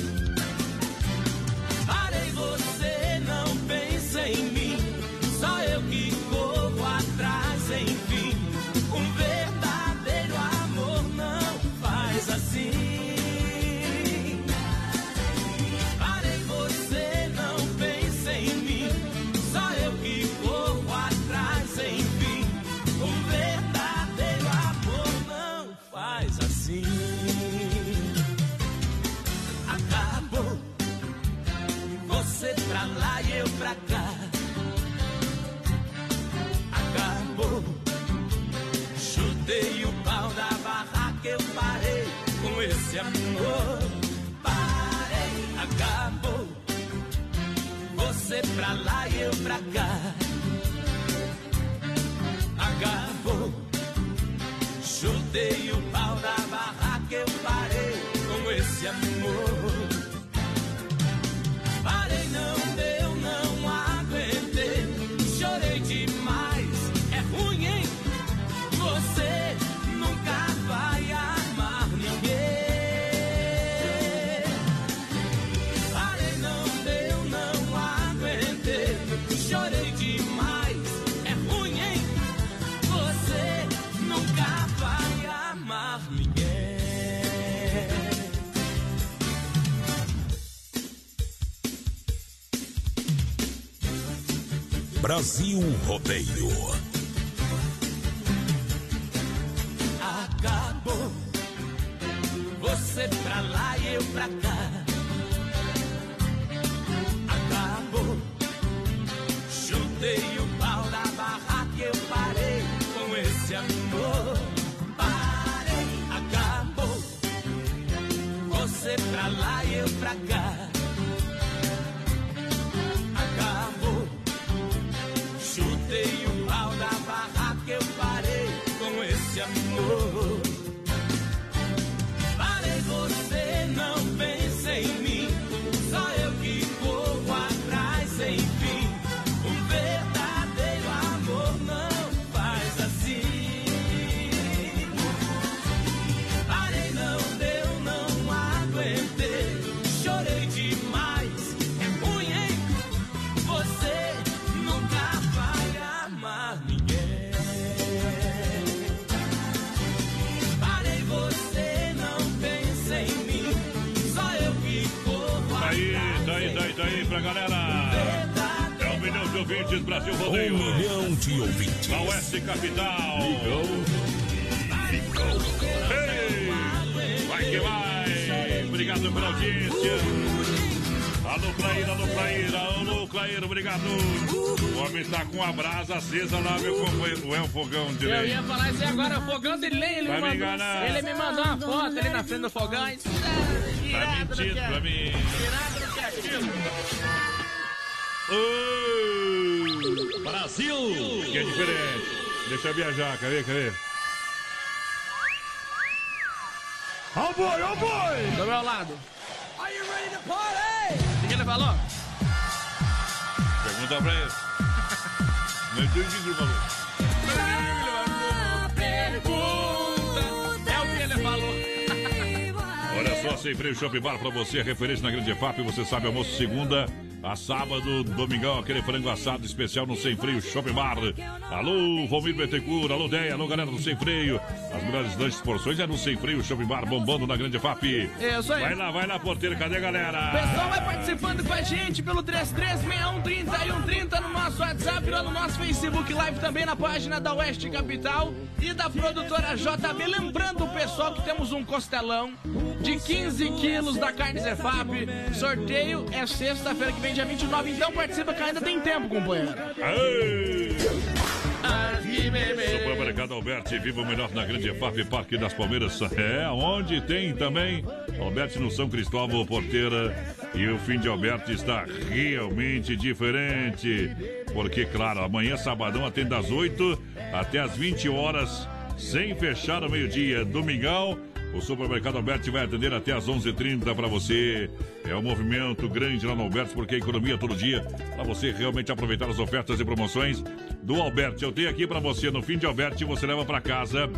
Pra lá e eu pra cá. Acabou. Chutei o Brasil Rodeio. Acabou. Você pra lá e eu pra cá. Acabou. Chutei Rodeio. Um milhão de ouvintes. Na Oeste Capital. Ei, vai que vai. Obrigado pela audiência. Alô, Claíra, alô, Claíra, alô, Claíra, obrigado. O homem tá com a brasa acesa lá, meu companheiro. Não é um fogão de Eu lenha. ia falar isso aí agora, fogão de lenha, ele, Vai me me mandou, enganar. ele me mandou uma foto ali na frente do fogão. Tá mentindo pra mim. Tirado do quietinho. Brasil! Que é diferente. Deixa eu viajar, quer ver, quer ver? Ó boi, ó boi! Do meu lado. Are you ready to party? O que ele falou? Pergunta pra ele. (laughs) Não entendi o que ele falou. Sem Freio Shopping Bar pra você, referência na Grande FAP. Você sabe, almoço segunda a sábado, domingão, aquele frango assado especial no Sem Freio Shopping Bar. Alô, Valmir Betecura, alô, Deia, alô, galera do Sem Freio. As melhores lanches porções é no Sem Freio Shopping Bar, bombando na Grande FAP. Isso aí. Vai lá, vai lá, porteiro, cadê a galera? O pessoal vai participando com a gente pelo 336130 no nosso WhatsApp, lá no nosso Facebook Live, também na página da Oeste Capital e da produtora JB. Lembrando o pessoal que temos um costelão de 15 quilos da carne Zefap. Sorteio é sexta-feira que vem, dia 29. Então participa que ainda tem tempo, companheiro. Supermercado Alberti, viva o melhor na Grande FAP, Parque das Palmeiras. É, onde tem também Alberti no São Cristóvão, Porteira. E o fim de Alberti está realmente diferente. Porque, claro, amanhã, sabadão, atende das 8 até as 20 horas, sem fechar ao meio-dia. Domingão, o Supermercado Alberti vai atender até as 11h30 para você. É um movimento grande lá no Alberti, porque a economia todo dia, para você realmente aproveitar as ofertas e promoções do Alberti. Eu tenho aqui para você, no fim de Alberti, você leva para casa.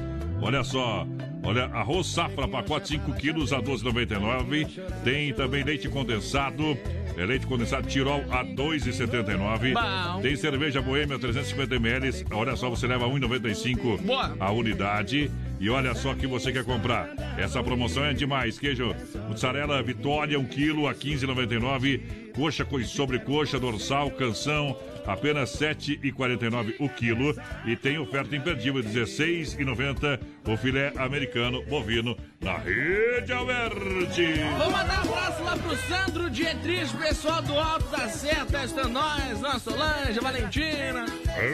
Olha só, olha, arroz safra, pacote 5 quilos a 12,99. Tem também leite condensado, é leite condensado Tirol a 2,79. Bom. Tem cerveja Boêmia 350 ml, olha só, você leva 1,95 Boa. a unidade. E olha só que você quer comprar. Essa promoção é demais. Queijo mussarela Vitória, 1 kg a 15,99. Coxa com sobrecoxa, dorsal, canção, apenas R$ 7,49 o quilo. E tem oferta imperdível, R$ 16,90 o filé americano bovino na Rede Alberti. Vou mandar um abraço lá pro Sandro Dietrich, pessoal do Alto da Seta, estão nós, nossa Solange, Valentina,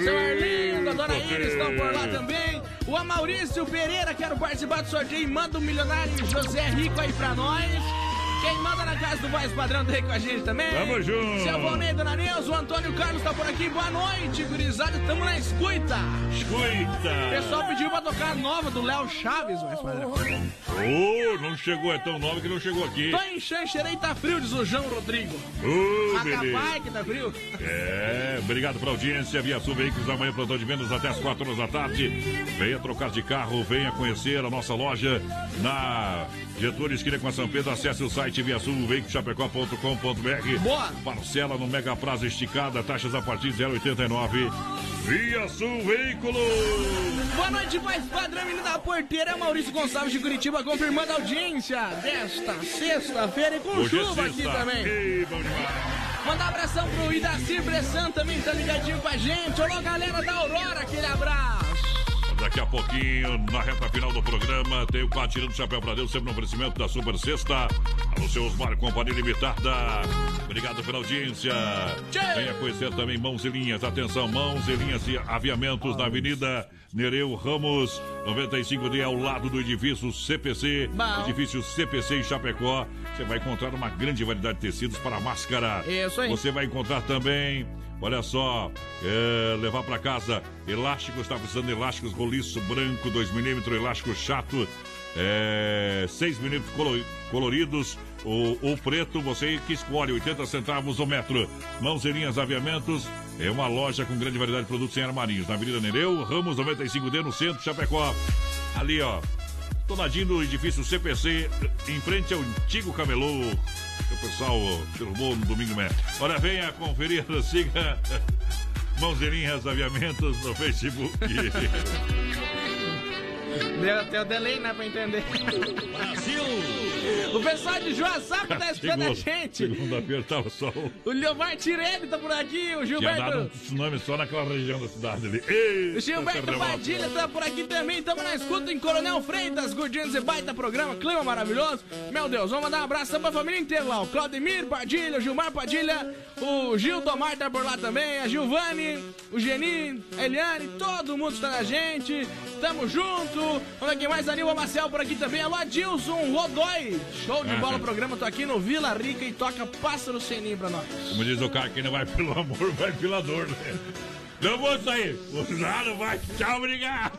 seu Arlindo, a Dona Iris estão por lá também. O Amaurício Pereira, quero participar do sorteio, manda um milionário José Rico aí pra nós. Quem manda na casa do voz padrão tá aí com a gente também. Tamo junto. Seu Valnei, Dona Neuza, o Antônio Carlos tá por aqui. Boa noite, gurizada. Tamo na escuta. Escuta. O pessoal pediu pra tocar a nova do Léo Chaves, voz padrão. Oh, não chegou, é tão nova que não chegou aqui. Tô em Xanxerei, tá frio, diz o João Rodrigo. Beleza. Acabai que tá frio. É, obrigado pela audiência. Via Sul Veículos, amanhã plantão de vendas até as 4 horas da tarde. Venha trocar de carro, venha conhecer a nossa loja na Getúlio Esquina com a São Pedro. Acesse o site via. Boa! Parcela no Mega Prazo esticada, taxas a partir de 0,89. Via Sul Veículos. Boa noite, mais padrão, menino da porteira. Maurício Gonçalves de Curitiba confirmando a audiência desta sexta-feira e com Hoje é chuva aqui sexta. também. Ei, bom demais. Mandar abração pro Idacir Bressan também, tá ligadinho com a gente. Alô, galera da Aurora, aquele abraço. Daqui a pouquinho, na reta final do programa, tem o quadro Tirando Chapéu pra Deus, sempre no oferecimento da Super Sexta. Alô, seu Osmar, Companhia Limitada. Obrigado pela audiência. Venha conhecer também Mãos e Linhas. Atenção, Mãos e Linhas e Aviamentos na Avenida Nereu Ramos, 95D, ao lado do edifício CPC. Bom. Edifício CPC em Chapecó. Você vai encontrar uma grande variedade de tecidos para máscara. Isso aí. Você vai encontrar também Olha só, é, levar para casa elásticos, está precisando de elásticos roliço branco, 2mm, elástico chato, é, 6mm colo- coloridos, o, o preto, você que escolhe, 80 centavos o metro. Mãos linhas aviamentos, é uma loja com grande variedade de produtos em armarinhos, na Avenida Nereu, Ramos 95D, no centro, Chapecó. Ali, ó, Tonadinho do edifício CPC, em frente ao antigo camelô. que O pessoal derrubou no domingo, né? Olha, venha conferir, (laughs) siga Mãozinhas Aviamentos no Facebook. (laughs) Deu até o delay, né, pra entender. Brasil! O pessoal de Joaçapa tá esperando a gente. Segunda-feira tava sol. O Leomar Tirelli tá por aqui, o Tinha dado um Gilberto. tsunami só naquela região da cidade ali. Ei, O Gilberto. Padilha tá por aqui também, tamo na escuta em Coronel Freitas, curtindo esse baita programa, clima maravilhoso. Meu Deus, vamos mandar um abraço pra família inteira lá, o Claudemir Padilha, o Gilmar Padilha, o Gil Domar tá por lá também, a Gilvane, o Geni, a Eliane, todo mundo está na gente, tamo junto. Ver quem mais, Aníbal Marcel por aqui também, alô Adilson Rodói, show de bola o programa, tô aqui no Vila Rica e toca Pássaro Seninho pra nós. Como diz o cara, quem não vai pelo amor, vai pela dor, né? Não vou sair. O Zaro vai. Tchau, obrigado.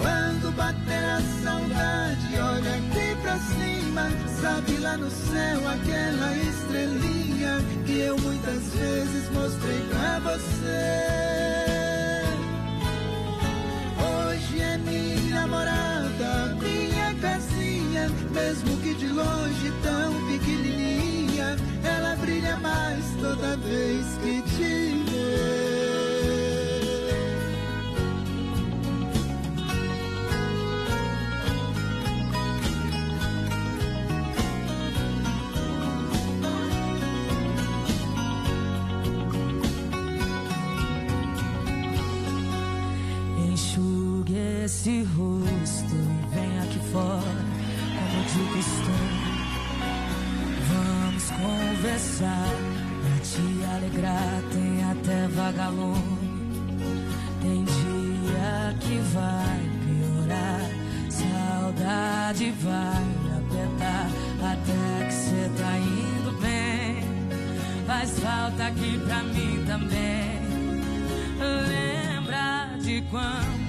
quando bater a saudade, olha aqui pra cima. Sabe lá no céu aquela estrelinha que eu muitas vezes mostrei pra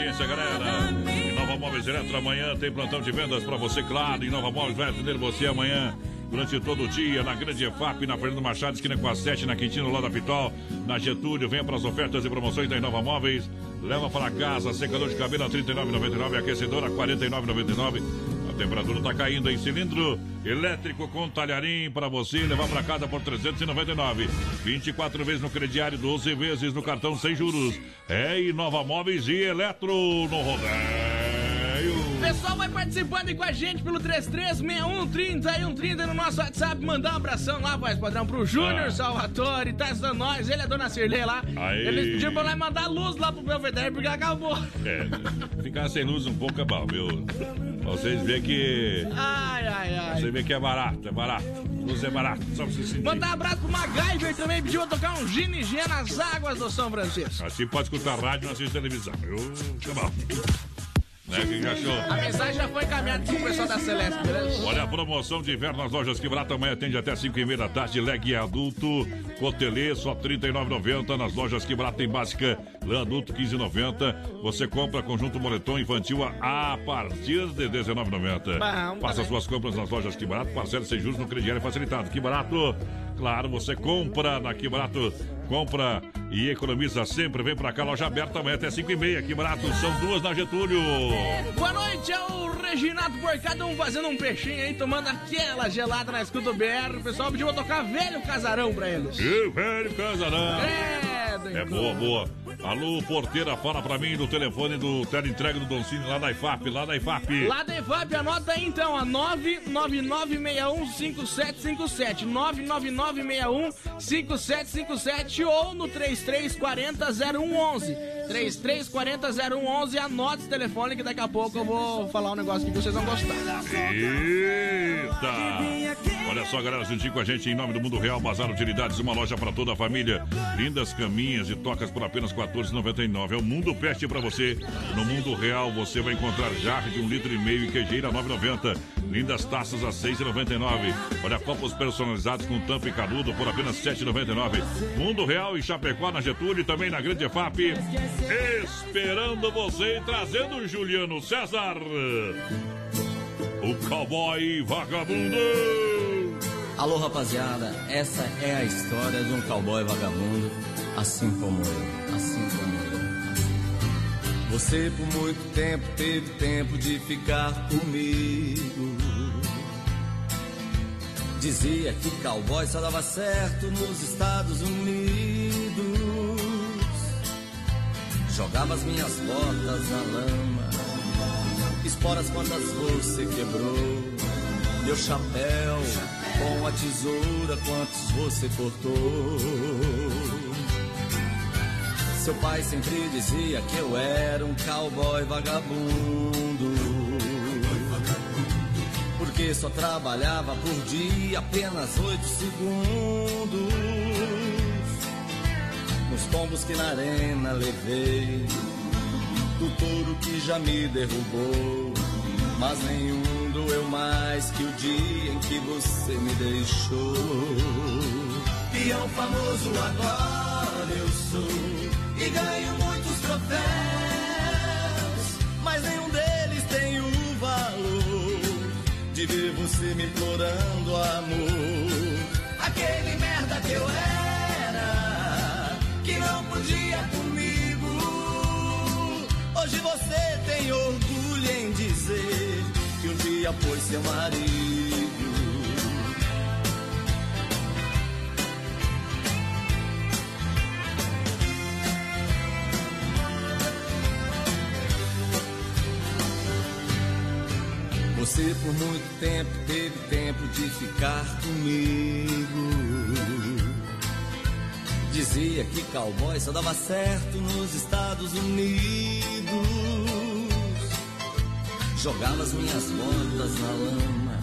audiência, galera. Em Nova Móveis Eletro, amanhã tem plantão de vendas pra você, claro. Em Nova Móveis vai atender você amanhã. durante todo o dia na Grande EFAP, na Fernando Machado, esquina com a 7, na Quintino, lá da Pitol, na Getúlio. Venha para as ofertas e promoções da Inova Móveis. Leva para casa secador de cabelo a R$ 39,99, aquecedor a R$ 49,99. Temperatura está caindo em cilindro elétrico com talharim para você levar para casa por 399. 24 vezes no crediário, 12 vezes no cartão sem juros. É Inova Móveis e Eletro no rodeio. O pessoal vai participando aí com a gente pelo 336130 no nosso WhatsApp. Mandar um abração lá, voz padrão, pro Júnior Ah. Salvatore, tá ajudando nós. Ele é Dona Cirlei lá. Aí. Eles pediram pra nós mandar luz lá pro Belvedere porque acabou. É, ficar sem luz um pouco é bom, viu? Vocês verem que. Ai, ai, ai. Você vê que é barato, é barato. Luz é barato, só pra você sentir. Mandar um abraço pro MacGyver também, pediu tocar um Gine G nas águas do São Francisco. Assim pode escutar rádio e não assistir televisão. Eu, tá bom. Né, que que achou? A mensagem já foi encaminhada pro pessoal da Celeste, beleza? Olha a promoção de inverno nas lojas que barato amanhã atende até 5 e meia da tarde. Leg adulto, cotelê, só R$ 39,90. Nas lojas que barato tem básica, lã adulto, R$ 15,90. Você compra conjunto moletom infantil a, a partir de R$ 19,90. Bom, Faça suas compras nas lojas que barato, parcela sem juros no crediário facilitado. Que barato, claro, você compra na que barato, compra e economiza sempre. Vem pra cá, loja aberta amanhã até 5 e meia. Que barato, são duas na Getúlio. Boa noite, é o Reginato Porcado, um fazendo um peixinho aí, tomando aquela gelada na escuta do BR. O pessoal pediu pra tocar velho casarão pra eles. E velho casarão. Credo, É boa, boa. Alô, porteira, fala pra mim do telefone do teleentrega do Doncini lá da IFAP, lá da IFAP. Lá da EVAP, anota aí então, a 999615757, 999615757 ou no 33400111. 33400111, anote esse telefone que daqui a pouco eu vou falar um negócio que vocês vão gostar. Eita! Olha só, galera, juntinho com a gente em nome do Mundo Real, Bazar Utilidades, uma loja para toda a família. Lindas caminhas e tocas por apenas R$ 14,99. É o Mundo Peste para você. No Mundo Real você vai encontrar jarra de um litro e meio e queijeira a 9,90. Lindas taças a 6,99. Olha, copos personalizados com tampa e canudo por apenas 7,99. Mundo Real e Chapecó na Getúlio e também na Grande FAP. Esperando você e trazendo Juliano César. O cowboy vagabundo. Alô, rapaziada, essa é a história de um cowboy vagabundo, assim como eu, assim como eu. Você por muito tempo teve tempo de ficar comigo. Dizia que cowboy só dava certo nos Estados Unidos. Jogava as minhas botas na lama, esporas quantas você quebrou. Meu chapéu com a tesoura, quantos você cortou? Seu pai sempre dizia que eu era um cowboy vagabundo. Porque só trabalhava por dia apenas oito segundos. Nos tombos que na arena levei, do touro que já me derrubou. Mas nenhum doeu mais que o dia em que você me deixou. Peão famoso agora eu sou e ganho muitos troféus, mas nenhum deles tem o valor de ver você me implorando amor. Aquele merda que eu era, que não podia comigo. Hoje você tem orgulho em dizer dia foi seu marido. Você por muito tempo teve tempo de ficar comigo. Dizia que cowboy só dava certo nos Estados Unidos. Jogava as minhas botas na lama,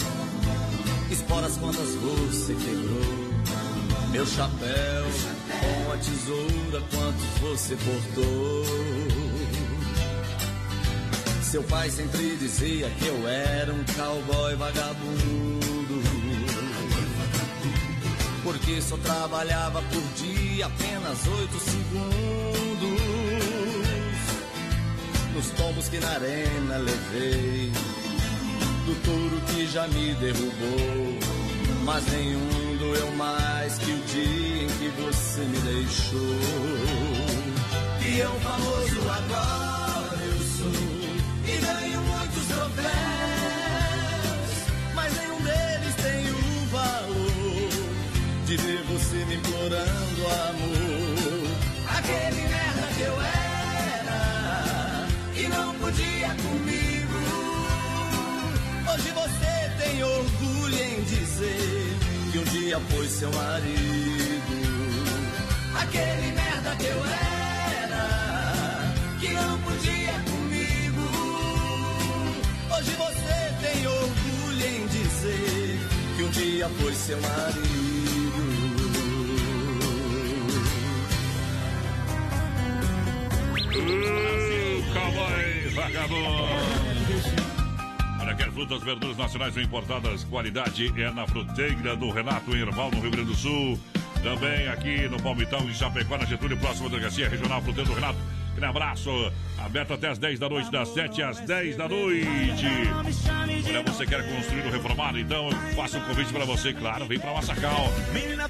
esporas quantas você quebrou. Meu chapéu com a tesoura, quantos você cortou. Seu pai sempre dizia que eu era um cowboy vagabundo. Porque só trabalhava por dia apenas oito segundos. Nos tombos que na arena levei, do touro que já me derrubou. mas nenhum doeu mais que o dia em que você me deixou. E eu famoso agora foi seu marido. Aquele merda que eu era, que não podia comigo. Hoje você tem orgulho em dizer que um dia foi seu marido. Uh, cowboy vagabundo. Frutas, verduras nacionais ou importadas, qualidade é na fruteira do Renato em no Rio Grande do Sul. Também aqui no Palmitão, em Chapecó, na Getúlio, próximo Delegacia Regional Fruteira do Renato. Aquele abraço, aberto até as 10 da noite, das 7 às 10 da noite. Olha, você quer construir ou reformar? Então faço um convite para você, claro, vem para Massacal.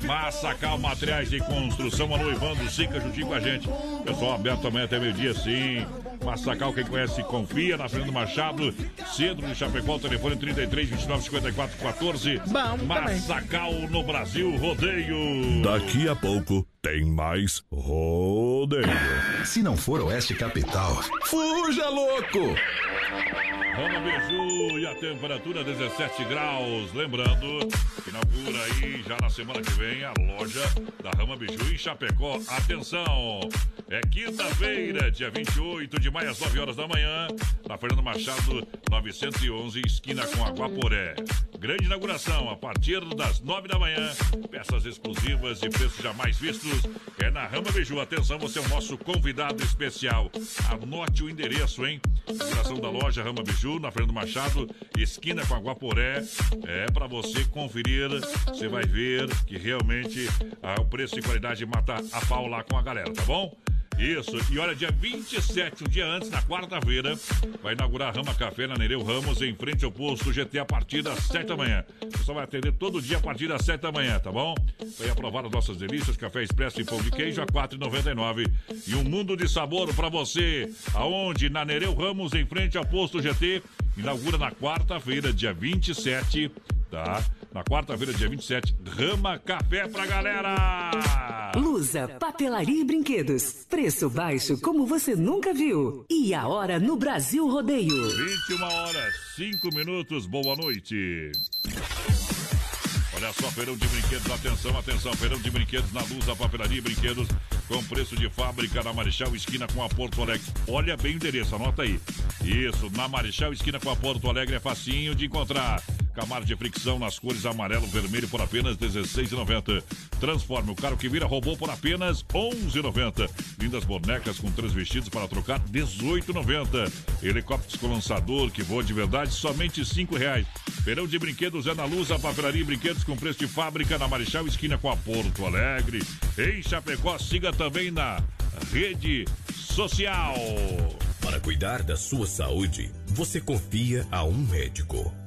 Massacal Materiais de Construção, a noivando, Sica juntinho com a gente. Pessoal, aberto também até meio-dia, sim. Massacal, quem conhece, confia. Na Fernando Machado, Centro de Chapecó, telefone 33 29 54 14. Bom, Massacal no Brasil, rodeio. Daqui a pouco tem mais rodeio. Se não for Oeste Capital, fuja louco! Rama Biju e a temperatura 17 graus. Lembrando, inaugura aí já na semana que vem a loja da Rama Biju em Chapecó. Atenção! É quinta-feira, dia 28 de maio, às 9 horas da manhã, na Fernando Machado, 911, esquina com Aguaporé. Grande inauguração, a partir das 9 da manhã. Peças exclusivas e preços jamais vistos. É na Rama Biju. Atenção, você é o nosso convidado especial. Anote o endereço, hein? Inauguração da loja Rama Biju, na Fernando Machado, esquina com Aguaporé. É para você conferir. Você vai ver que realmente ah, o preço e qualidade mata a pau lá com a galera, tá bom? Isso, e olha, dia 27, um dia antes, na quarta-feira, vai inaugurar a Rama Café na Nereu Ramos, em frente ao posto GT, a partir das 7 da manhã. Você vai atender todo dia a partir das 7 da manhã, tá bom? Vai aprovar as nossas delícias, café expresso e pão de queijo a R$ 4,99. E um mundo de sabor para você, aonde? Na Nereu Ramos, em frente ao posto GT, inaugura na quarta-feira, dia 27, tá? Na quarta-feira, dia 27, Rama Café pra galera! Lusa, papelaria e brinquedos. Preço baixo como você nunca viu. E a hora no Brasil Rodeio. 21 horas, 5 minutos, boa noite. Olha só, feirão de brinquedos, atenção, atenção, feirão de brinquedos na luz, a papelaria e brinquedos com preço de fábrica na Marechal Esquina com a Porto Alegre. Olha bem o endereço, anota aí. Isso, na Marechal Esquina com a Porto Alegre é facinho de encontrar. Camaro de fricção nas cores amarelo vermelho por apenas R$ 16,90. Transforme o carro que vira robô por apenas R$ 11,90. Lindas bonecas com três vestidos para trocar R$ 18,90. Helicópteros com lançador que voa de verdade somente R$ 5,00. Feirão de brinquedos é na luz, a papelaria e brinquedos com preço de fábrica na Marechal Esquina com a Porto Alegre. Em Chapecó, siga também na rede social. Para cuidar da sua saúde, você confia a um médico.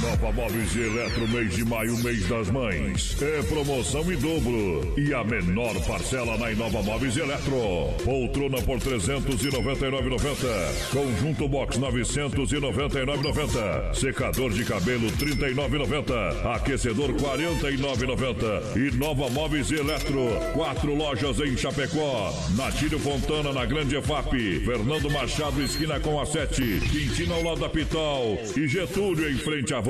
Inova Móveis e Eletro, mês de maio, mês das mães. É promoção em dobro. E a menor parcela na Inova Móveis e Eletro. Poltrona por 399,90. Conjunto box 999,90. Secador de cabelo 39,90. Aquecedor 49,90. E Nova Móveis e Eletro. Quatro lojas em Chapecó. Natílio Fontana na Grande EFAP. Fernando Machado, esquina com a 7. Quintino ao lado da Pital. E Getúlio em frente à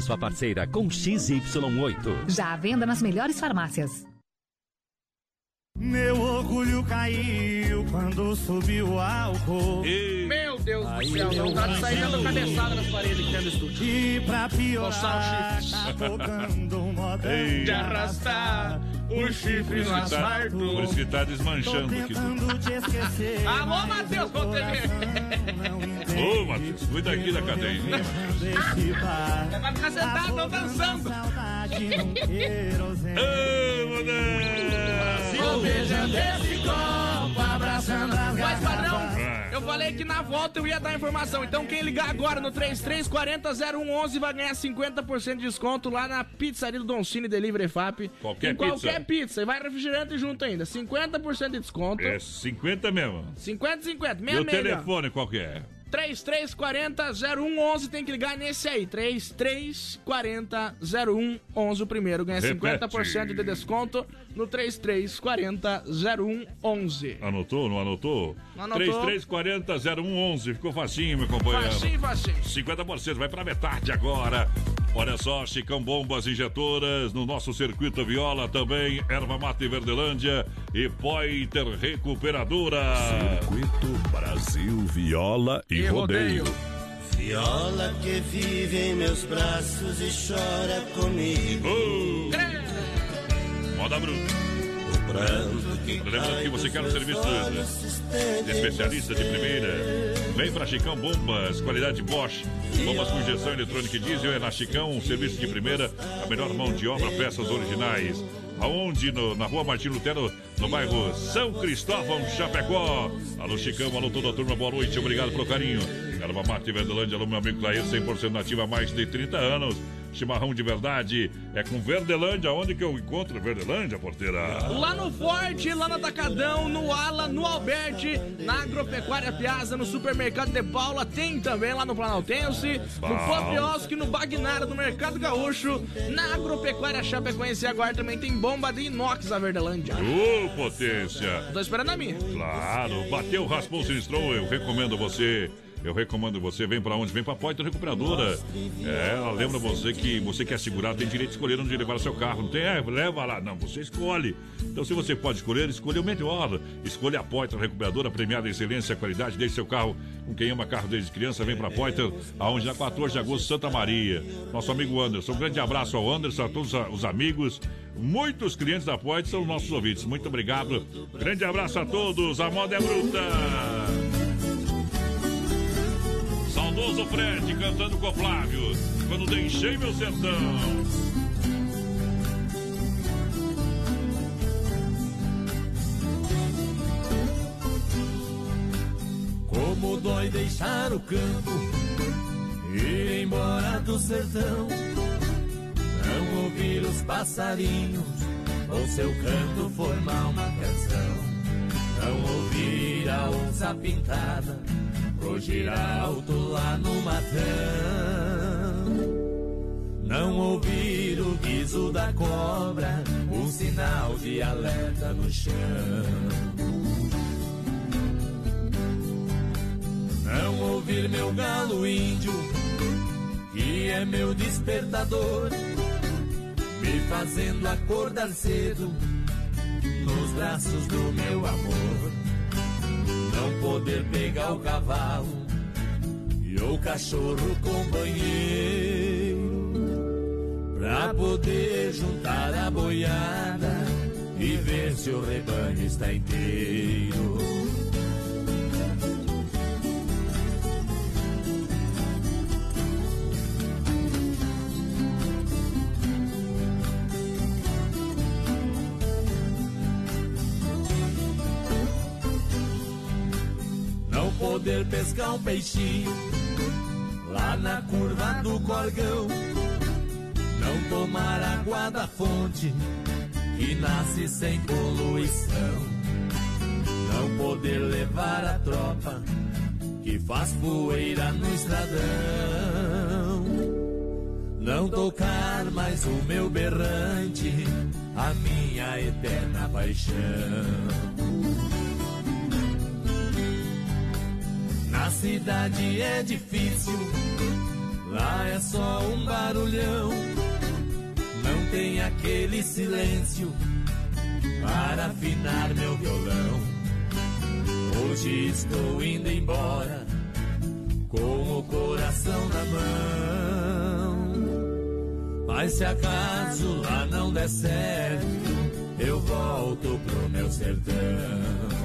sua parceira com XY8. Já à venda nas melhores farmácias. Meu orgulho caiu quando subiu o álcool. Meu Deus do céu, não tá saindo cabeçada nas paredes dentro do estúdio. E pra piorar, Coçar o chifre. tá tocando um modão. De arrastar o chifre no asfalto. Por isso que tá desmanchando aqui. tentando te esquecer. Alô, Matheus, com Ô, Matheus, cuida aqui da cadeirinha. É pra ficar sentado, não dançando. Ô, Brasil! Beijando esse copo, abraçando as Mas, padrão, eu falei que na volta eu ia dar informação. Então, quem ligar agora no 3340-0111 vai ganhar 50% de desconto lá na pizzaria do Don Cine Delivery FAP. Qualquer em qualquer pizza. pizza. E vai refrigerante junto ainda. 50% de desconto. É 50 mesmo. 50 50, E meia o meia. telefone qual que é? 3340-0111 tem que ligar nesse aí. 3340-0111 o primeiro. Ganha Repete. 50% de desconto no 3340-0111. Anotou, não anotou? Não anotou. 3340-0111. Ficou facinho, meu companheiro. Facinho, facinho. 50% vai pra metade agora. Olha só, Chicão Bombas Injetoras no nosso circuito Viola também, Erva Mata e Verdelândia e Poiter Recuperadora. Circuito Brasil Viola e, E rodeio. rodeio. Viola que vive em meus braços e chora comigo. Moda bruta. Lembrando que você quer um serviço de especialista de primeira. Vem pra Chicão Bombas, qualidade Bosch. Bombas com injeção eletrônica e diesel é na Chicão, um serviço de primeira, a melhor mão de obra, peças originais. Aonde? No- na rua Martim Lutero, no bairro São Cristóvão, Chapecó. Alô, Chicão, alô, toda a turma, boa noite, obrigado pelo carinho. Erva Mate Verdelândia, alô, meu amigo Clair, 100% nativa há mais de 30 anos. Chimarrão de verdade é com Verdelândia. Onde que eu encontro Verdelândia, porteira? Lá no Forte, lá no Atacadão, no Ala, no Alberti, na Agropecuária Piazza, no Supermercado de Paula, tem também lá no Planaltense, no Bom. Popiosque, no Bagnara, no Mercado Gaúcho, na Agropecuária Chapecoense agora também tem bomba de inox a Verdelândia. Ô, potência! Tô esperando a minha. Claro, bateu, raspou, sinistrou, eu recomendo você. Eu recomendo você, vem pra onde? Vem pra Poitra Recuperadora. É, ela lembra você que você quer segurar, tem direito de escolher onde levar seu carro. Não tem, é, leva lá. Não, você escolhe. Então, se você pode escolher, escolha o melhor. Escolha a Poitra Recuperadora, premiada em excelência qualidade. Deixe seu carro com quem ama carro desde criança. Vem pra Poitra, aonde na 14 de agosto, Santa Maria. Nosso amigo Anderson. Um grande abraço ao Anderson, a todos os amigos. Muitos clientes da Poitra são nossos ouvintes. Muito obrigado. Grande abraço a todos. A moda é bruta. Saudoso Fred cantando com o Flávio. Quando deixei meu sertão. Como dói deixar o campo ir embora do sertão. Não ouvir os passarinhos ou seu canto formar uma canção. Não ouvir a onça pintada rugir alto lá no matão. Não ouvir o guiso da cobra, um sinal de alerta no chão. Não ouvir meu galo índio, que é meu despertador, me fazendo acordar cedo nos braços do meu amor. Não poder pegar o cavalo e o cachorro companheiro, pra poder juntar a boiada e ver se o rebanho está inteiro. Poder pescar um peixinho lá na curva do corgão. Não tomar água da fonte que nasce sem poluição. Não poder levar a tropa que faz poeira no estradão. Não tocar mais o meu berrante, a minha eterna paixão. Na cidade é difícil, lá é só um barulhão. Não tem aquele silêncio para afinar meu violão. Hoje estou indo embora com o coração na mão. Mas se acaso lá não der certo, eu volto pro meu sertão.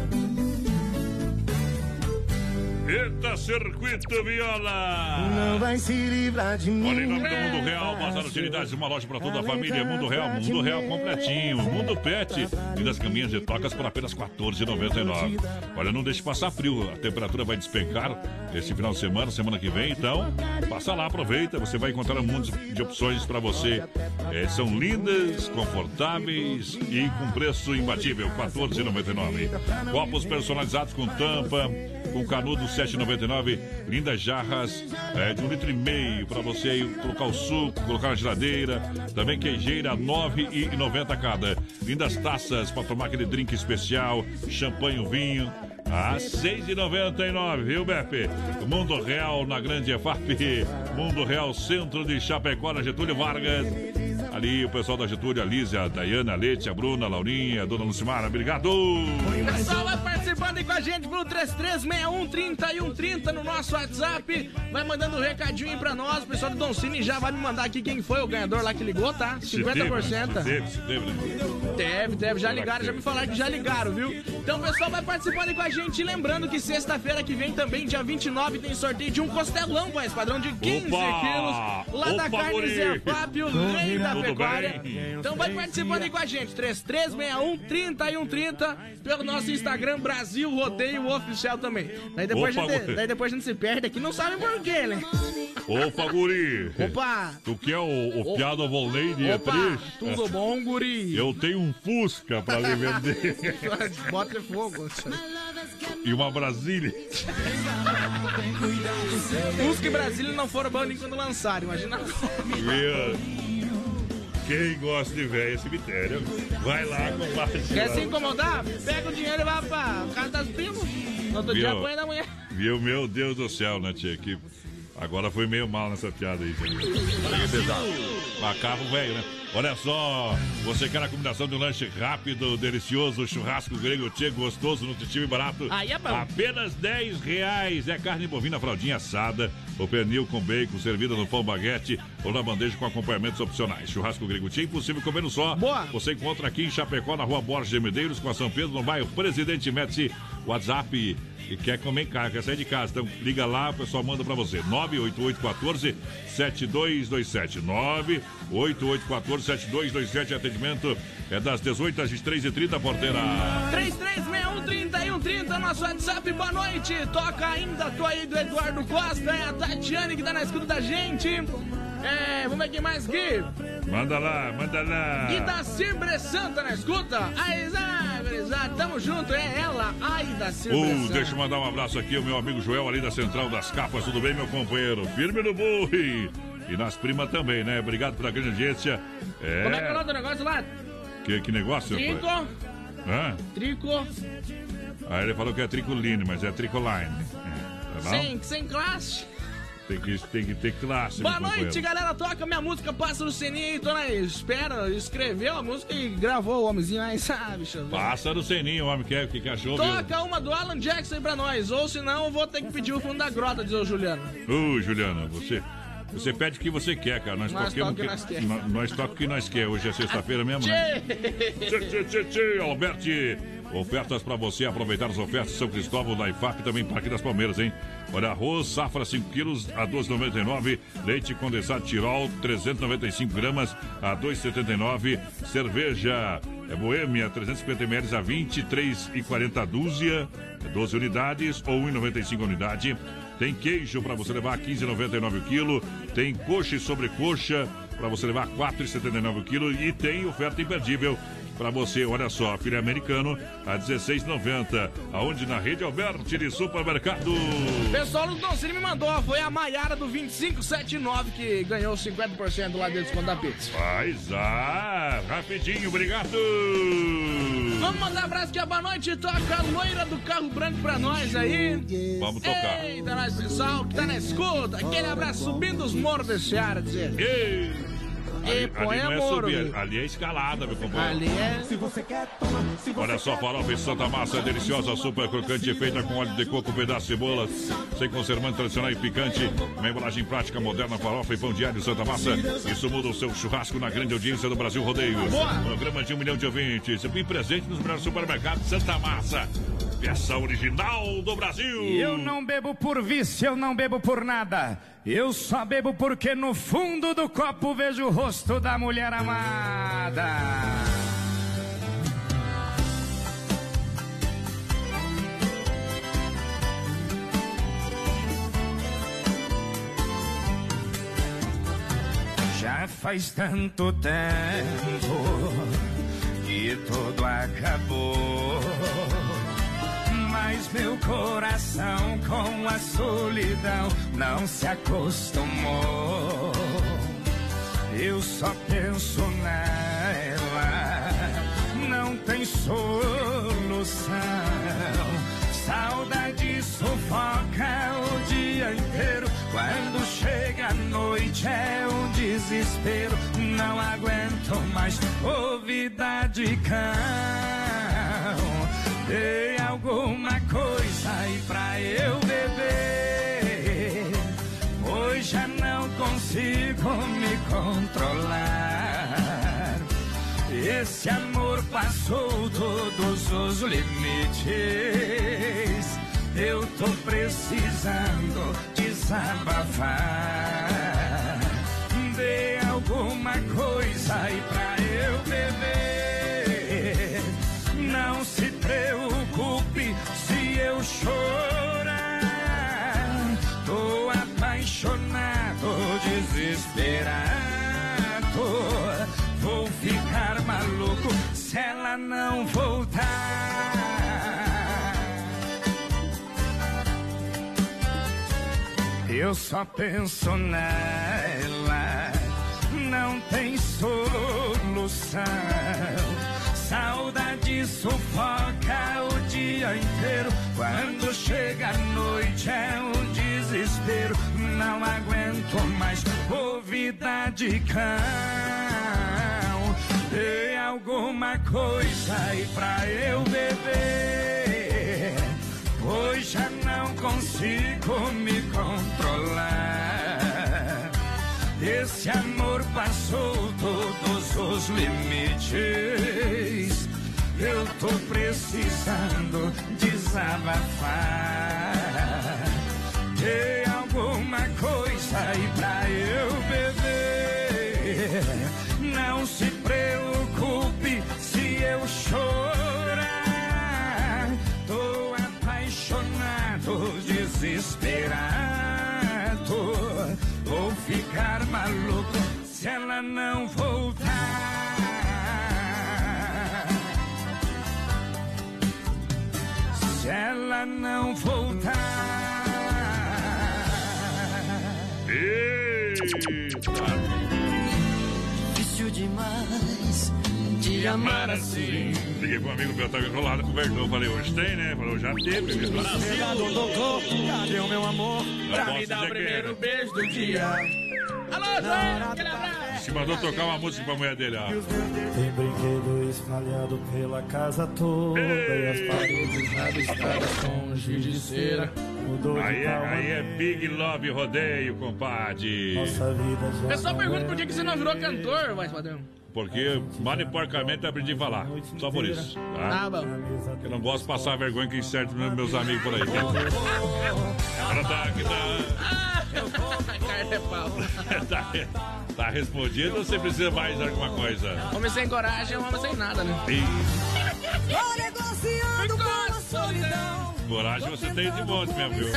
Eita, Circuito Viola! Não vai se livrar de mim. Olha, em nome do Mundo Real, Bazar Utilidades, uma loja para toda a família. Mundo Real, Mundo Real completinho. Mundo Pet e das caminhas de tocas por apenas R$ 14,99. Olha, não deixe passar frio, a temperatura vai despencar esse final de semana, semana que vem. Então, passa lá, aproveita. Você vai encontrar um monte de opções para você. É, são lindas, confortáveis e com preço imbatível, R$ 14,99. Copos personalizados com tampa, com canudo 7,99. Lindas jarras é, de um litro e meio para você colocar o suco, colocar na geladeira. Também queijeira 9,90 cada. Lindas taças para tomar aquele drink especial, champanhe, vinho. A 6,99, viu, Beppe? Mundo Real na Grande EFAP. Mundo Real Centro de Chapecó, na Getúlio Vargas. Ali o pessoal da Getúlio, a Lízia, a Dayana, a Lete, a Bruna, a Laurinha, a Dona Lucimara, obrigado! Pessoal vai participando aí com a gente pelo 3361 no nosso WhatsApp. Vai mandando um recadinho aí pra nós. O pessoal do Don Cine já vai me mandar aqui quem foi o ganhador lá que ligou, tá? 50%. Se teve, se teve, né? Teve, teve. Já ligaram, já me falaram que já ligaram, viu? Então o pessoal vai participando aí com a gente. Lembrando que sexta-feira que vem também, dia 29, tem sorteio de um costelão, voz padrão de 15 Opa! quilos. Lá da Opa, Carne guri! Zé Fábio, rei da pecuária. bem? Então vai participando aí com a gente. 3361 3130 pelo nosso Instagram Brasil Rodeio Oficial também. Daí depois, Opa, a gente, daí depois a gente se perde aqui, não sabe por quê, né? Opa, guri! Opa! Tu quer o, o piada Volney de Opa, triste? tudo bom, guri? Eu tenho um Fusca pra lhe vender. (laughs) Bota fogo. e uma Brasília. Uns que Brasília não foram nem quando lançaram, imagina Meu, Quem gosta de velho é cemitério, vai lá compartilhar. Quer se incomodar? Pega o dinheiro e vai pra casa das primas. No outro dia Viu? apanha da manhã. Viu? Meu Deus do céu, né, tia? Que agora foi meio mal nessa piada aí. Macaco velho, né? Olha só, você quer a combinação de um lanche rápido, delicioso, churrasco grego, tchê, gostoso, nutritivo e barato? Aí é bom. Apenas 10 reais. É carne bovina fraldinha assada, ou pernil com bacon, servida no pão baguete ou na bandeja com acompanhamentos opcionais. Churrasco grego tchê, impossível comer no só. Boa. Você encontra aqui em Chapecó, na rua Borges de Medeiros, com a São Pedro, no bairro Presidente Médici. WhatsApp e quer comer carne, quer sair de casa. Então liga lá, o pessoal manda pra você. 98814 7227. 98814 7227. Atendimento é das 18 às 23h30, porteira. 3361 nosso WhatsApp, boa noite. Toca ainda, tô aí do Eduardo Costa, é a Tatiane que tá na escuta da gente. É, vamos ver quem mais aqui. Manda lá, manda lá. E da Cibre Santa na escuta. Aí, Zé, gurizada, tamo junto, é ela, ai da Cibre Uh, Santa. deixa eu mandar um abraço aqui ao meu amigo Joel, ali da Central das Capas. Tudo bem, meu companheiro? Firme no burri. E nas primas também, né? Obrigado pela grande audiência. É. Como é que é o nome do negócio lá? Que, que negócio, Trico? Hã? trico, Aí ele falou que é tricoline, mas é tricoline. É, tá sem, sem classe. Tem que, tem que ter classe, Boa meu noite, galera. Toca minha música, passa no sininho. Tô na espera. Escreveu a música e gravou o homenzinho aí, (laughs) sabe, bicho? Passa no ceninho, o homem quer, o que, que achou, viu? Toca uma do Alan Jackson aí pra nós. Ou senão eu vou ter que pedir o fundo da grota, diz o Juliano. Ô, Juliana, você, você pede o que você quer, cara. Nós, Nós toca o que nós quer. nó- nós toca o que nós quer. Hoje é sexta-feira mesmo, né? Tchê, tchê, tchê, tchê, Alberti. Ofertas pra você aproveitar as ofertas de São Cristóvão da IFAP e também Parque das Palmeiras, hein? Olha, arroz, safra 5 quilos a 12,99. Leite condensado Tirol, 395 gramas a 2,79. Cerveja é Boêmia, 350 ml a 23,40 a dúzia. 12 unidades ou 1,95 a unidade. Tem queijo para você levar 15,99 o quilo. Tem coxa e sobrecoxa. Para você levar 4,79 o quilo e tem oferta imperdível para você, olha só, filé americano a 16,90. Aonde na rede Alberti de supermercado. Pessoal do Doncini me mandou, foi a Maiara do 2579 que ganhou 50% lá dentro desconto da pizza. Faz ah, rapidinho, obrigado. Vamos mandar um abraço que a boa noite toca a loira do carro branco pra nós aí. Vamos tocar. Eita, nós pessoal que tá na escuta, aquele abraço subindo os morros desse Seara, dizer. Ei. Põe ali não é subir, ali é escalada, meu companheiro. Ali é. Olha só, farofa e Santa Massa é deliciosa, super crocante, feita com óleo de coco, pedaço de cebola, sem conservante tradicional e picante. Uma embalagem prática, moderna, farofa e pão de alho Santa Massa. Isso muda o seu churrasco na grande audiência do Brasil Rodeio. Programa de um milhão de ouvintes. Bem presente nos melhores supermercados Santa Massa. Peça original do Brasil. Eu não bebo por vício, eu não bebo por nada. Eu só bebo porque no fundo do copo vejo o rosto da mulher amada. Já faz tanto tempo que tudo acabou. Mas meu coração com a solidão não se acostumou. Eu só penso nela, não tem solução. Saudade sufoca o dia inteiro. Quando chega a noite é um desespero. Não aguento mais ouvida de cão. Dei alguma coisa aí pra eu beber. Hoje já não consigo me controlar. Esse amor passou todos os limites. Eu tô precisando desabafar. Dê alguma coisa aí pra preocupe se eu chorar. Tô apaixonado, desesperado. Vou ficar maluco se ela não voltar. Eu só penso nela, não tem solução. Saudade sufoca o dia inteiro. Quando chega a noite é um desespero. Não aguento mais ouvida de cão. Dê alguma coisa aí pra eu beber. Hoje já não consigo me controlar. Esse amor passou todos os limites. Eu tô precisando desabafar. Dê alguma coisa aí pra eu beber. Não se preocupe se eu chorar. Tô apaixonado, desesperado. Ficar maluco se ela não voltar. Se ela não voltar. Difícil demais amar assim. Liguei pro amigo meu, tava enrolado com o Verdão. Falei, hoje tem, né? Falou, já teve. Cadê o meu amor? Pra me dar o primeiro beijo do dia. Alô, Zé, aquele abraço. Se mandou tocar uma música pra mulher dele, ó. Tem brinquedo espalhado pela casa toda e as paredes rabiscadas com giz de cera. Aí é, aí é. Big Love Rodeio, compadre. Nossa vida já Pessoal pergunta por que que você não virou cantor, mais padrão. Porque mal e porcamente eu aprendi a falar. Só por isso. Tá? Tá bom. Eu não gosto de passar vergonha que certo meus amigos por aí. Agora tá, aqui tá, é pau. tá, (laughs) tá respondido ou você precisa mais de alguma coisa? Homem sem coragem é um homem sem nada, né? Ih, Tô negociando com a solidão. coragem você tem de monte mesmo, viu?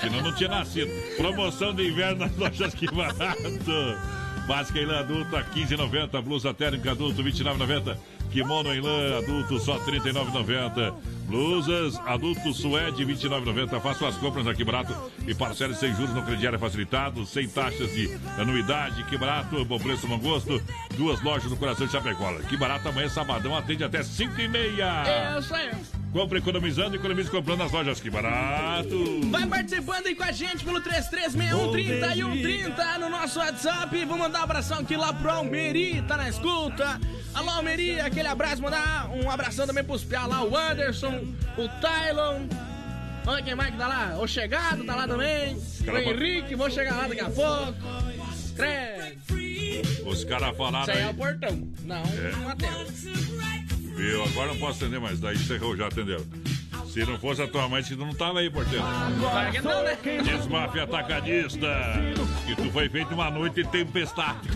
Senão não tinha nascido. Promoção de inverno nas lojas que barato. Básica em lã adulta 15,90. Blusa térmica adulto 29,90. Kimono em lã adulto só 39,90. Blusas adulto suede 29,90. Faça suas compras aqui barato e parcele sem juros no crediário facilitado, sem taxas de anuidade. Que barato, bom preço, bom gosto. Duas lojas no coração de Chapecó. Que barato amanhã sabadão atende até 5 e meia. Isso aí. Compre economizando e economize comprando nas lojas. Que barato. Vai participando aí com a gente pelo 336130 e 130 no nosso WhatsApp. Vou mandar um abração aqui lá pro Almeri, tá na escuta. Alô, Almeri, aquele abraço. Mandar um abração também pros piá lá, o Anderson, o Tylon. Olha quem mais que tá lá? O Chegado tá lá também. O. Henrique, vou chegar lá daqui a pouco. Credo. Os caras falaram Isso aí é o portão. Não, É. não atendo. Viu? Agora não posso atender mais. Daí encerrou, já atendeu. Se não fosse a tua mãe, tu não tava aí, porteiro. Né? Desmafia Atacadista. Que tu foi feito uma noite de tempestade.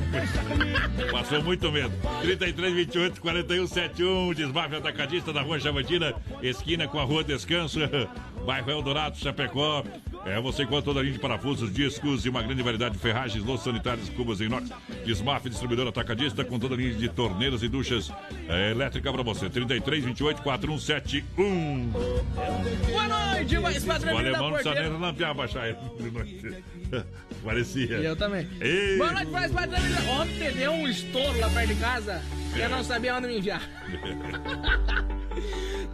Passou muito medo. 33, 28, 41, 71. Desmafia Atacadista na Rua Chavantina, esquina com a Rua Descanso. Bairro Eldorado, Chapecó. É, você encontra toda a linha de parafusos, discos e uma grande variedade de ferragens, louças sanitárias, cubas em inox. Desmaf, distribuidor atacadista com toda a linha de torneiras e duchas é, elétrica para você. 33, 28, 4171. Boa noite, mais O padrão da alemão não precisa nem relampear baixar ele. (laughs) (laughs) Parecia. E eu também. Ei. Boa noite, mais padrão. Ontem deu um estouro lá perto de casa. Eu não sabia onde me enviar. (laughs)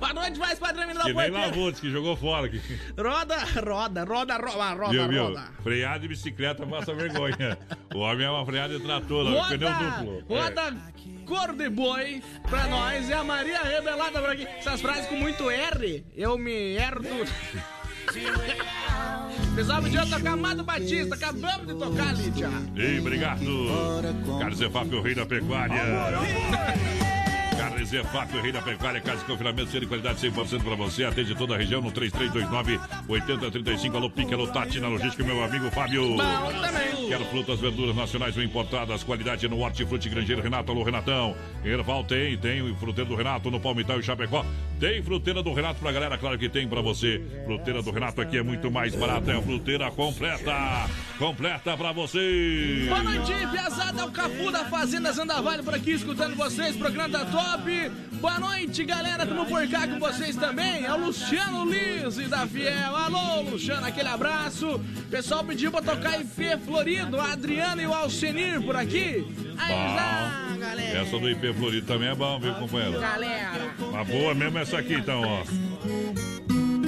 Boa noite, mais padrão Que nem lavou, disse que jogou fora. Aqui. Roda, roda, roda, roda, roda, viu, viu? roda. Freada de bicicleta passa vergonha. O homem é uma freada de trator, lá, pneu duplo. É. roda cor de boi pra nós. E a Maria Rebelada por aqui. Essas frases com muito R, eu me erro tudo. Pessoal, podia tocar Amado Batista. Acabamos de tocar, Lídia. Ei, obrigado. Carlos Efap, o rei da pecuária. Carnes EFAP, o rei da pecuária, casa de confinamento, ser de qualidade 100% para você. Atende toda a região no 3329-8035. Alô, Pique, alô, Tati, na logística, meu amigo Fábio. Quero frutas, verduras nacionais ou importadas, qualidade no Hortifruti Grangeiro Renato, alô Renatão. Erval tem, tem o fruteiro do Renato no Palmital e Chapecó. Tem fruteira do Renato pra galera, claro que tem pra você. Fruteira do Renato aqui é muito mais barata, é a fruteira completa. Completa pra você. Boa noite, Piazada, é o Capu da Fazenda Zandavalho por aqui, escutando vocês, programa da Top. Boa noite, galera, tamo por cá com vocês também. É o Luciano Lise da Fiel. Alô, Luciano, aquele abraço. Pessoal pediu pra tocar IP Florido, a Adriana e o Alcenir por aqui. Aí já, galera. Essa do IP Florido também é bom, viu, companheiro? Galera, Uma boa mesmo essa aqui, então, ó.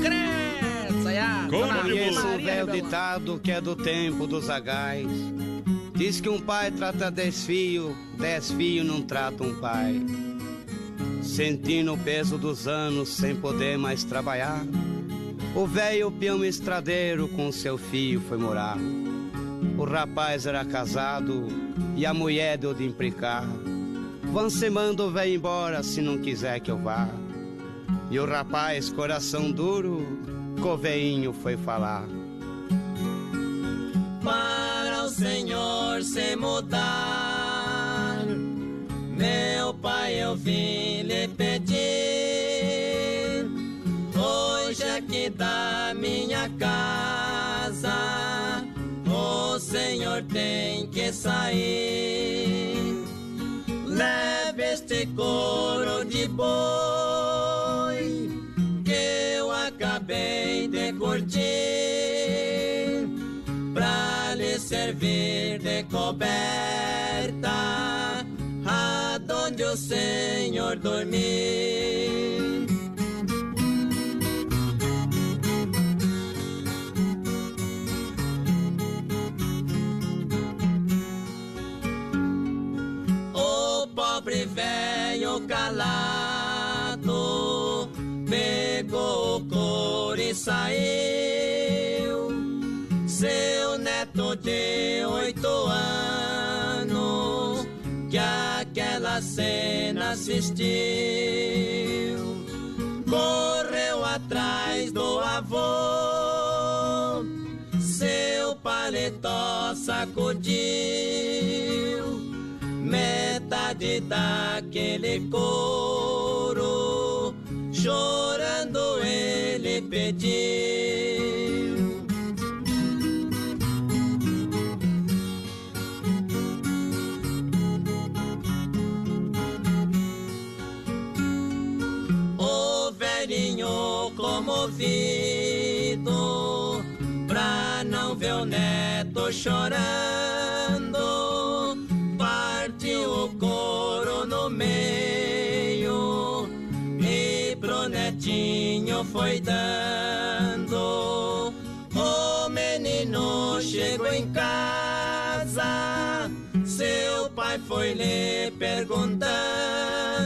cresça, já. Como o velho ditado que é do tempo dos zagais. Diz que um pai trata dez filhos, dez filhos não tratam um pai. Sentindo o peso dos anos sem poder mais trabalhar, o velho peão estradeiro com seu filho foi morar. O rapaz era casado e a mulher deu de implicar. Vão se manda o velho embora se não quiser que eu vá. E o rapaz, coração duro, com o veinho foi falar. para o Senhor se mudar. Meu pai, eu vim lhe pedir. Hoje aqui da minha casa, o Senhor tem que sair. Leve este couro de boi que eu acabei de curtir pra lhe servir de coberta Senhor dormir. O pobre velho calado pegou o e saiu. Seu aquela cena assistiu. Correu atrás do avô, seu paletó sacudiu metade daquele couro, chorando ele pediu. Ouvido pra não ver o neto chorando. Partiu o couro no meio e pro netinho foi dando. O menino chegou em casa, seu pai foi lhe perguntando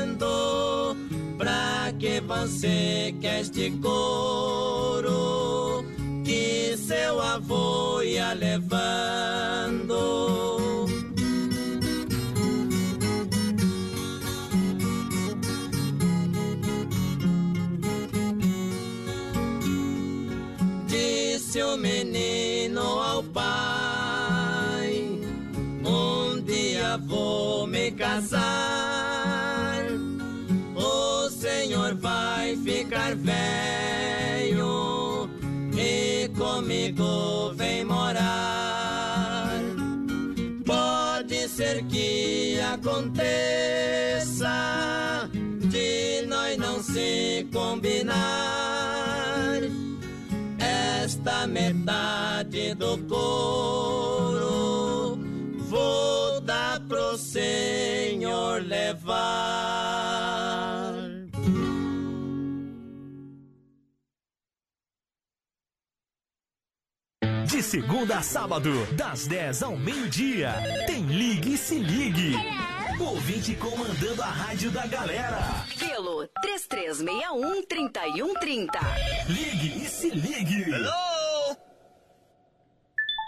que você quer este couro que seu avô ia levando. Disse o menino ao pai: Um dia vou me casar. Esta metade do couro vou dar pro senhor levar. De segunda a sábado, das 10 ao meio-dia, tem Ligue e Se Ligue. Ouvinte comandando a rádio da galera. Pelo 3361-3130. Ligue e Se Ligue.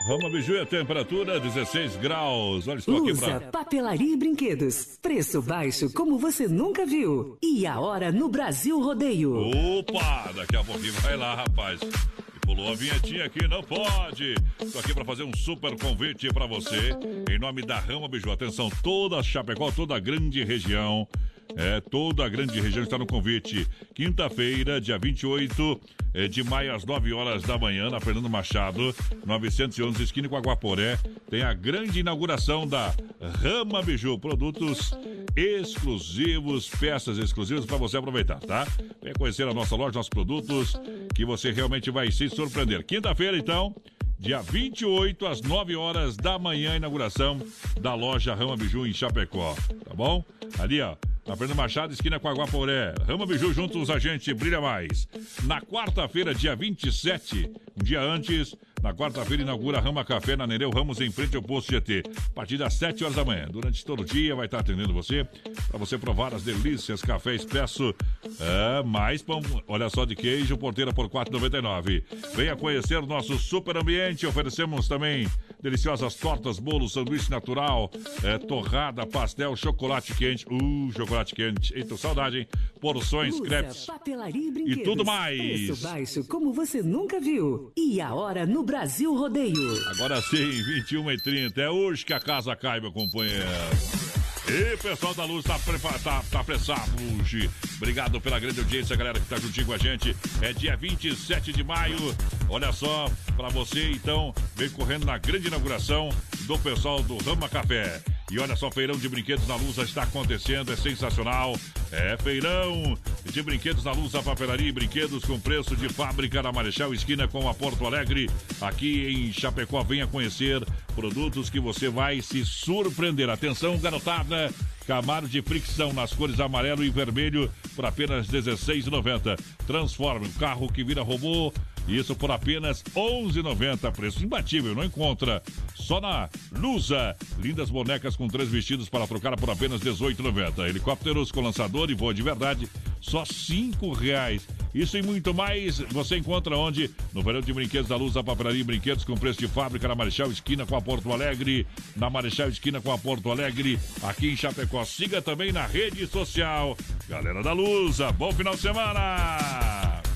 Rama Biju, a temperatura 16 graus. Olha, estou aqui Lusa, para. papelaria e brinquedos. Preço baixo como você nunca viu. E a hora no Brasil Rodeio. Opa, daqui a pouquinho vai lá, rapaz. E pulou a vinhetinha aqui, não pode. Estou aqui para fazer um super convite para você. Em nome da Rama Biju. Atenção, toda a Chapecó, toda a grande região. É, toda a grande região está no convite. Quinta-feira, dia 28 eh, de maio, às 9 horas da manhã, na Fernando Machado, 911, esquina com Aguaporé. Tem a grande inauguração da Rama Biju. Produtos exclusivos, peças exclusivas para você aproveitar, tá? Venha conhecer a nossa loja, nossos produtos, que você realmente vai se surpreender. Quinta-feira, então. Dia 28, às 9 horas da manhã, inauguração da loja Rama Biju em Chapecó. Tá bom? Ali, ó. Na Fernando Machado, esquina com Aguaporé. Rama Biju juntos a gente brilha mais. Na quarta-feira, dia 27, um dia antes, na quarta-feira inaugura Rama Café na Nereu Ramos em frente ao posto GT. A partir das 7 horas da manhã. Durante todo o dia vai estar atendendo você para você provar as delícias, café expresso, é, mais pão, olha só de queijo, porteira por 4,99. Venha conhecer o nosso super ambiente. Oferecemos também deliciosas tortas, bolos, sanduíche natural, é, torrada, pastel, chocolate quente. Uh, chocolate quente. Eita, saudade, hein? Porções, Lusa, crepes. e. E tudo mais. Preço baixo como você nunca viu. E a hora no Brasil Rodeio. Agora sim, 21 e 30 É hoje que a casa cai, meu companheiro. E pessoal da luz tá, prepa- tá, tá apressado hoje. Obrigado pela grande audiência, galera que tá juntinho com a gente. É dia 27 de maio. Olha só, pra você então, vem correndo na grande inauguração do pessoal do Rama Café. E olha só, feirão de brinquedos na Luz está acontecendo, é sensacional. É feirão de brinquedos na Luz, a papelaria e brinquedos com preço de fábrica na Marechal Esquina com a Porto Alegre. Aqui em Chapecó, venha conhecer produtos que você vai se surpreender. Atenção, garotada! Camaro de fricção nas cores amarelo e vermelho por apenas R$ 16,90. Transforme um carro que vira robô. Isso por apenas R$ 11,90. Preço imbatível, não encontra. Só na Lusa. Lindas bonecas com três vestidos para trocar por apenas R$ 18,90. Helicópteros com lançador e voo de verdade, só R$ 5,00. Isso e muito mais você encontra onde? No Verão de Brinquedos da Luz, a papelaria e brinquedos com preço de fábrica na Marechal Esquina com a Porto Alegre. Na Marechal Esquina com a Porto Alegre, aqui em Chapecó. Siga também na rede social. Galera da Lusa, bom final de semana!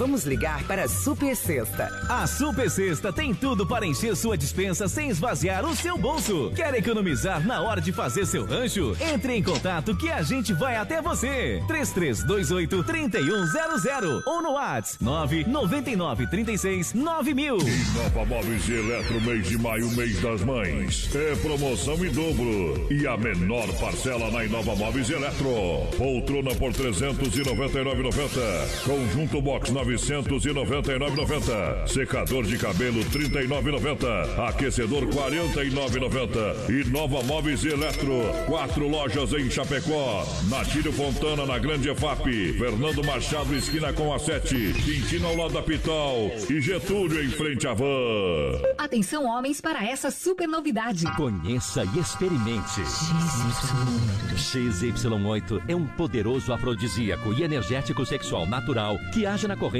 Vamos ligar para a Super Sexta. A Super Sexta tem tudo para encher sua dispensa sem esvaziar o seu bolso. Quer economizar na hora de fazer seu rancho? Entre em contato que a gente vai até você. 3328 3100 ou no WhatsApp 999 36 9000. Nova Móveis e Eletro, mês de maio, mês das mães. É promoção em dobro. E a menor parcela na Inova Móveis e Eletro. Poltrona por 399,90. Conjunto Box 999,90. Secador de cabelo 39,90. Aquecedor 49,90. E Nova Móveis e Eletro. Quatro lojas em Chapecó. Natílio Fontana na Grande EFAP. Fernando Machado, esquina com a 7. Quintino ao lado da Pital. E Getúlio em frente à van. Atenção, homens, para essa super novidade. Conheça e experimente. XY8 é um poderoso afrodisíaco e energético sexual natural que age na corrente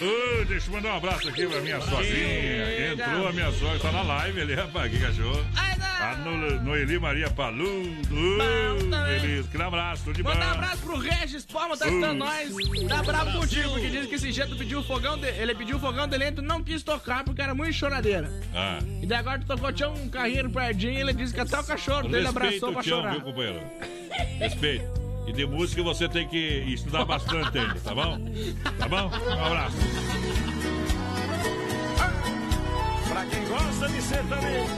Ô, deixa eu mandar um abraço aqui pra minha sogrinha. Entrou a minha sogra, tá na live ali, rapaz, que cachorro. Tá no, no Eli Maria Paludo. Beleza, aquele abraço, tudo de bom. Manda um abraço pro Regis Palma, tá escutando nós. Tá bravo contigo, porque diz que esse jeito pediu o fogão dele. Ele pediu o fogão dele e tu não quis tocar porque era muito choradeira. Ah. E daí agora tu tocou, tinha um carrinho pertinho e ele disse que até o cachorro dele abraçou pra chorar. viu, companheiro? Respeito. E de música você tem que estudar bastante ainda, tá bom? Tá bom? Um abraço. Pra quem gosta de sertanejo.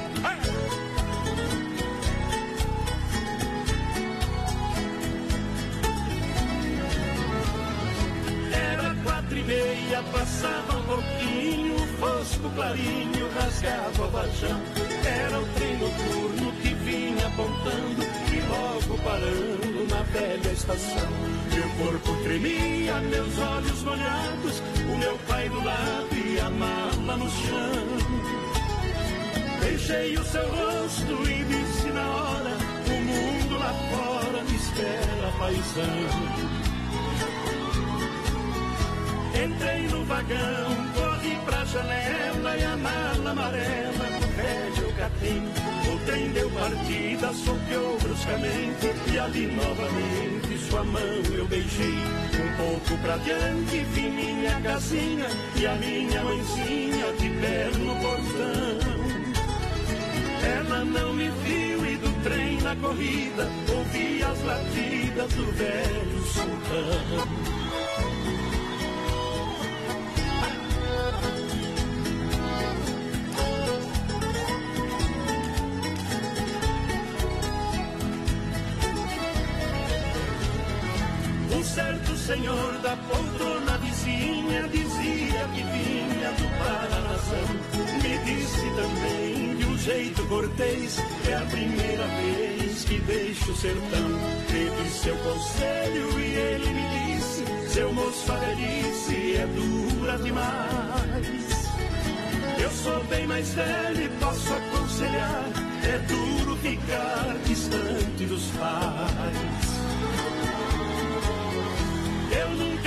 Era quatro e meia, passava um pouquinho, fosco clarinho rasgava o vajão. Era o trem noturno que vinha apontando logo parando na velha estação. Meu corpo tremia, meus olhos molhados, o meu pai do lado e a mala no chão. Beijei o seu rosto e disse na hora: O mundo lá fora me espera, paisão. Entrei no vagão, corri pra janela e a mala amarela do velho capim. Deu partida, soqueou bruscamente e ali novamente sua mão eu beijei. Um pouco pra diante vi minha casinha e a minha mãezinha de pé no portão. Ela não me viu e do trem na corrida ouvi as latidas do velho sultão. Um certo senhor da poltrona vizinha dizia que vinha do Paranazão. Me disse também de um jeito cortês é a primeira vez que deixo o sertão. Teve seu conselho e ele me disse: Seu moço, velhice é dura demais. Eu sou bem mais velho e posso aconselhar. É duro ficar distante dos pais.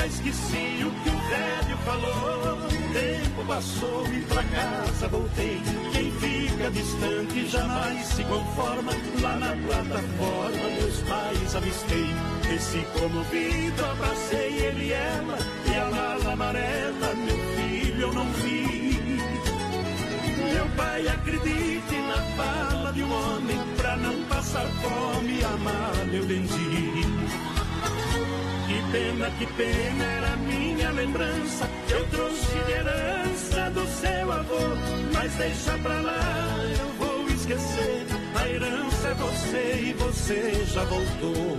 Nunca esqueci o que o velho falou. O tempo passou e pra casa voltei. Quem fica distante jamais se conforma. Lá na plataforma meus pais avistei. Desci comovido, abracei ele e ela. E a mala amarela, meu filho, eu não vi. Meu pai, acredite na fala de um homem. Pra não passar fome, a mala eu vendi. Que pena, que pena era minha lembrança. Eu trouxe de herança do seu avô. Mas deixa pra lá, eu vou esquecer. A herança é você e você já voltou.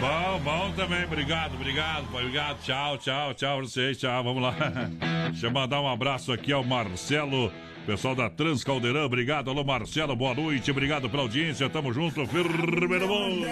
Bom, bom também. Obrigado, obrigado. Obrigado. Tchau, tchau, tchau pra vocês. Tchau, vamos lá. (laughs) Deixa eu mandar um abraço aqui ao Marcelo. Pessoal da Transcaldeirão, obrigado. Alô, Marcelo, boa noite. Obrigado pela audiência. Tamo junto. Firme no mundo.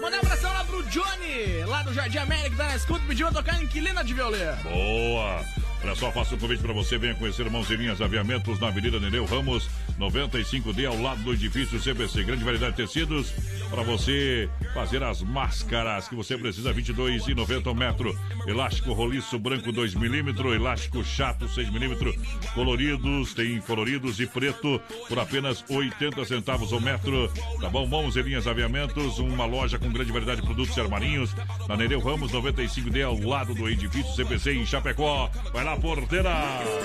Manda um abração lá pro Johnny, lá do Jardim América, tá na escuta, pediu pra tocar Inquilina de Violê. Boa. Olha só, faço um convite para você. Venha conhecer Mãozinhas Aviamentos na Avenida Nereu Ramos, 95D, ao lado do edifício CBC. Grande variedade de tecidos para você fazer as máscaras que você precisa, 22,90 um metro. Elástico roliço branco 2 milímetros, elástico chato 6 milímetros, coloridos, tem coloridos e preto por apenas 80 centavos o metro. Tá bom? Mãos e linhas aviamentos, uma loja com grande variedade de produtos armarinhos. Na Nereu Ramos 95D, ao lado do edifício CPC em Chapecó. Vai lá, porteira!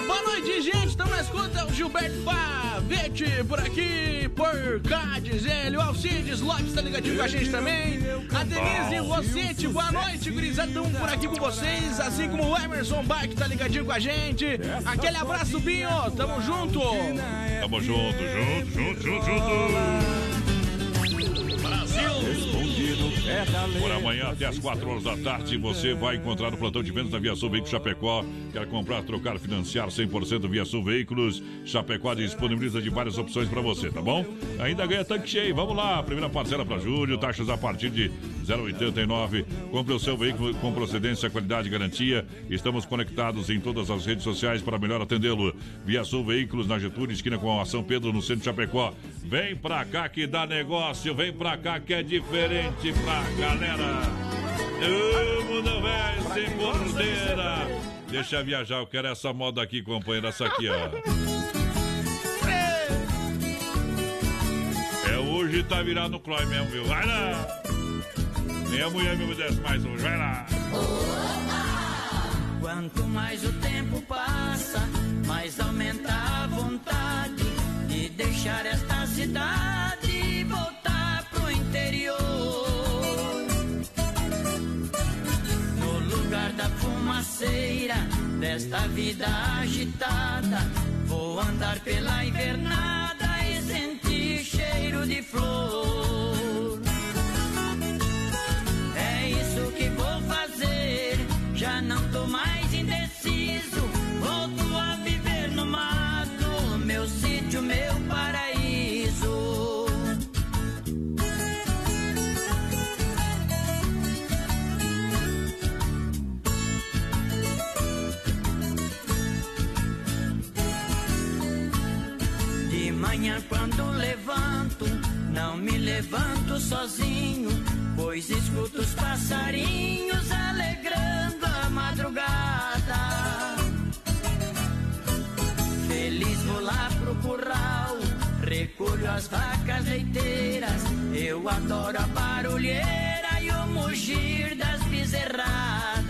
Boa noite, gente. Estamos na escuta. O Gilberto Pavete por aqui, por cá, diz ele. O Alcides Lopes tá ligadinho com a gente também. A Denise Rossetti, boa noite, gurizada. Estamos por aqui com vocês. Assim como o Emerson Bach tá ligadinho com a gente. Aquele abraço, Binho. Tamo junto. Tamo junto, junto, junto, junto, junto. Brasil! Por amanhã até as 4 horas da tarde você vai encontrar no plantão de vendas da Via Sul Veículos Chapecó. Quer comprar, trocar, financiar 100% Via Sul Veículos. Chapecó disponibiliza de várias opções para você, tá bom? Ainda ganha tanque cheio. Vamos lá, primeira parcela para julho, taxas a partir de 0,89. Compre o seu veículo com procedência, qualidade e garantia. Estamos conectados em todas as redes sociais para melhor atendê-lo. Via Sul Veículos na Getúlio, esquina com a São Pedro, no centro de Chapecó. Vem pra cá que dá negócio, vem pra cá que é diferente pra galera. O mundo velho sem bordeira. Deixa viajar, eu quero essa moda aqui, companheiro, essa aqui, ó. É hoje tá virado no Clói mesmo, viu? Vai lá! Nem a mulher me obedece mais hoje, vai lá! Quanto mais o tempo passa, mais aumenta a vontade de deixar esta cidade desta vida agitada, vou andar pela invernada e sentir cheiro de flor. Me levanto sozinho, pois escuto os passarinhos alegrando a madrugada. Feliz vou lá pro curral, recolho as vacas leiteiras. Eu adoro a barulheira e o mugir das bezerradas.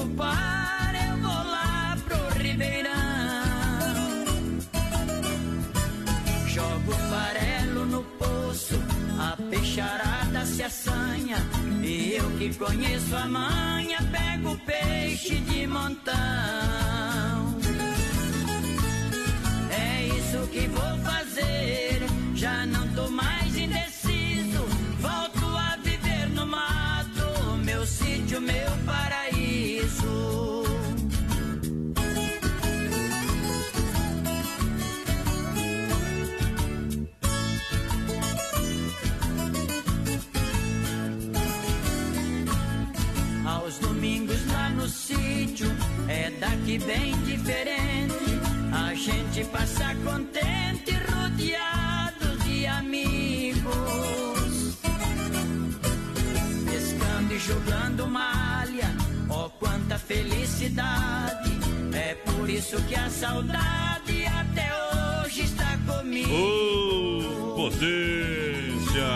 Eu vou lá pro Ribeirão. Jogo farelo no poço, a peixarada se assanha. E eu que conheço a manha, pego peixe de montão. É isso que vou fazer. Daqui bem diferente. A gente passa contente, rodeado de amigos. Pescando e jogando malha, oh quanta felicidade. É por isso que a saudade até hoje está comigo. Ô, potência!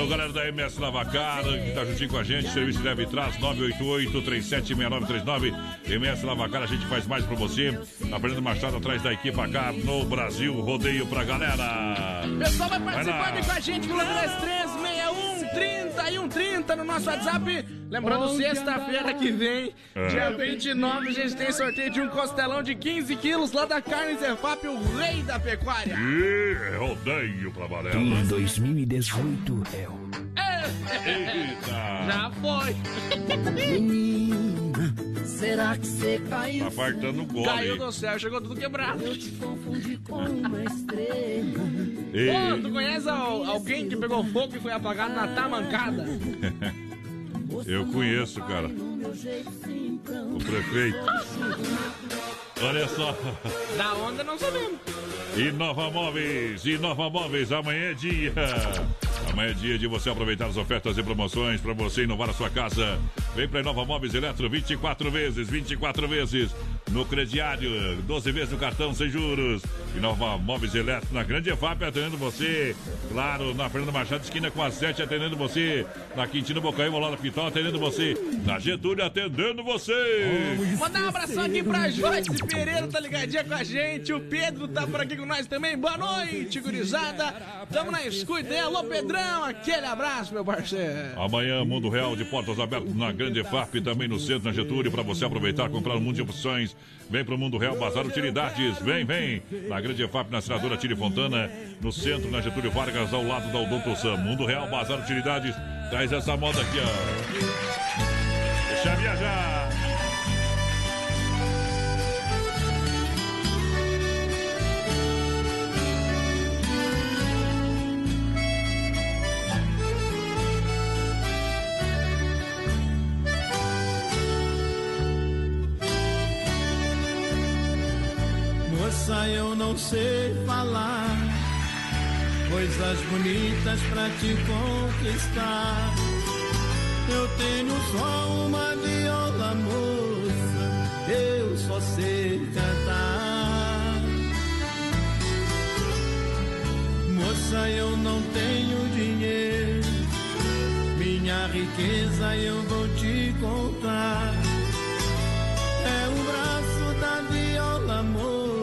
Alô, galera da MS Lavacar, que tá juntinho com a gente. Serviço leve traz 988-376939. MS Lavacar, a gente faz mais pra você. Aprendendo Machado atrás da equipe AK no Brasil. Rodeio pra galera. Pessoal vai Vai participando aí com a gente pelo 3361 30 e 130 no nosso WhatsApp Lembrando, sexta-feira que vem, É. dia 29, a gente tem sorteio de um costelão de 15 quilos lá da Carne Zefap, o rei da pecuária. E rodeio pra valer. Em 2018 é o. Eita. Já foi. Será que você caiu? Tá fartando gole. Caiu do céu, chegou tudo quebrado. Eu te confundi com uma estrela. Ei. Pô, tu conhece al- alguém que pegou fogo e foi apagado na tamancada? Eu conheço, cara. O prefeito. Olha só. Da onda não sabemos. Inova Móveis, Inova Móveis, amanhã é dia. Amanhã é dia de você aproveitar as ofertas e promoções para você inovar a sua casa. Vem para Inova Móveis Eletro 24 vezes, 24 vezes no crediário, 12 vezes no cartão sem juros. Inova Móveis Eletro na Grande EFAP atendendo você. Claro, na Fernanda Machado, esquina com a 7 atendendo você. Na Quintino Bocaíba, lá na Pitol atendendo você. Na Getúlio atendendo você. Mandar um abração aqui pra Joyce Pereira, tá ligadinha com a gente. O Pedro tá por aqui com nós também. Boa noite, gurizada. Tamo na escuta. hein? Alô, Pedrão, aquele abraço, meu parceiro. Amanhã, Mundo Real de portas abertas na Grande FAP, também no centro, na Getúlio, para você aproveitar, comprar um mundo de opções. Vem pro Mundo Real Bazar Utilidades. Vem, vem. Na Grande FAP, na senadora Tire Fontana, no centro, na Getúlio Vargas, ao lado da Odonto Sam. Mundo Real Bazar Utilidades. Traz essa moda aqui, ó. Não sei falar coisas bonitas pra te conquistar. Eu tenho só uma viola, moça, eu só sei cantar. Moça, eu não tenho dinheiro, minha riqueza eu vou te contar. É o braço da viola, moça,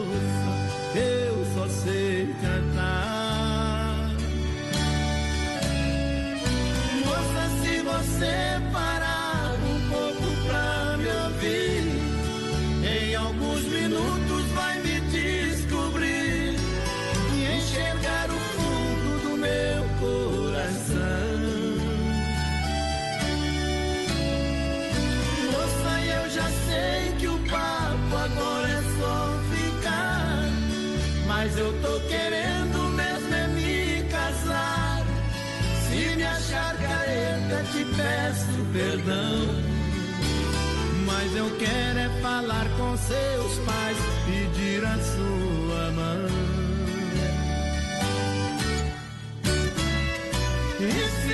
perdão. Mas eu quero é falar com seus pais, pedir a sua mão. E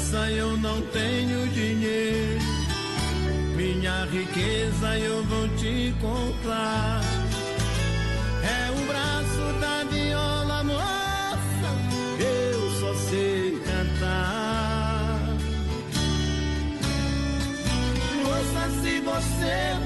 Moça, eu não tenho dinheiro, minha riqueza eu vou te comprar. É o braço da viola, moça, eu só sei cantar. Moça, se você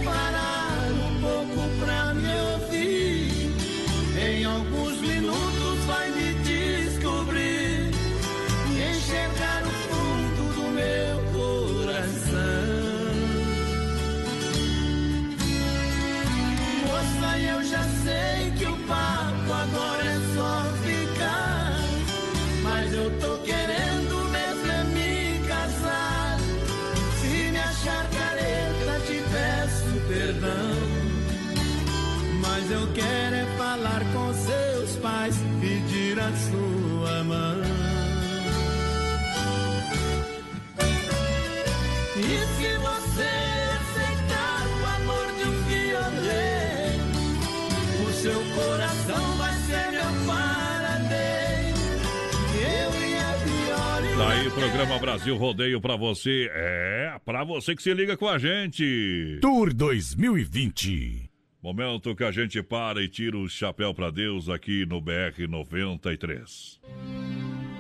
programa Brasil Rodeio pra você. É, pra você que se liga com a gente. Tour 2020. Momento que a gente para e tira o chapéu pra Deus aqui no BR 93.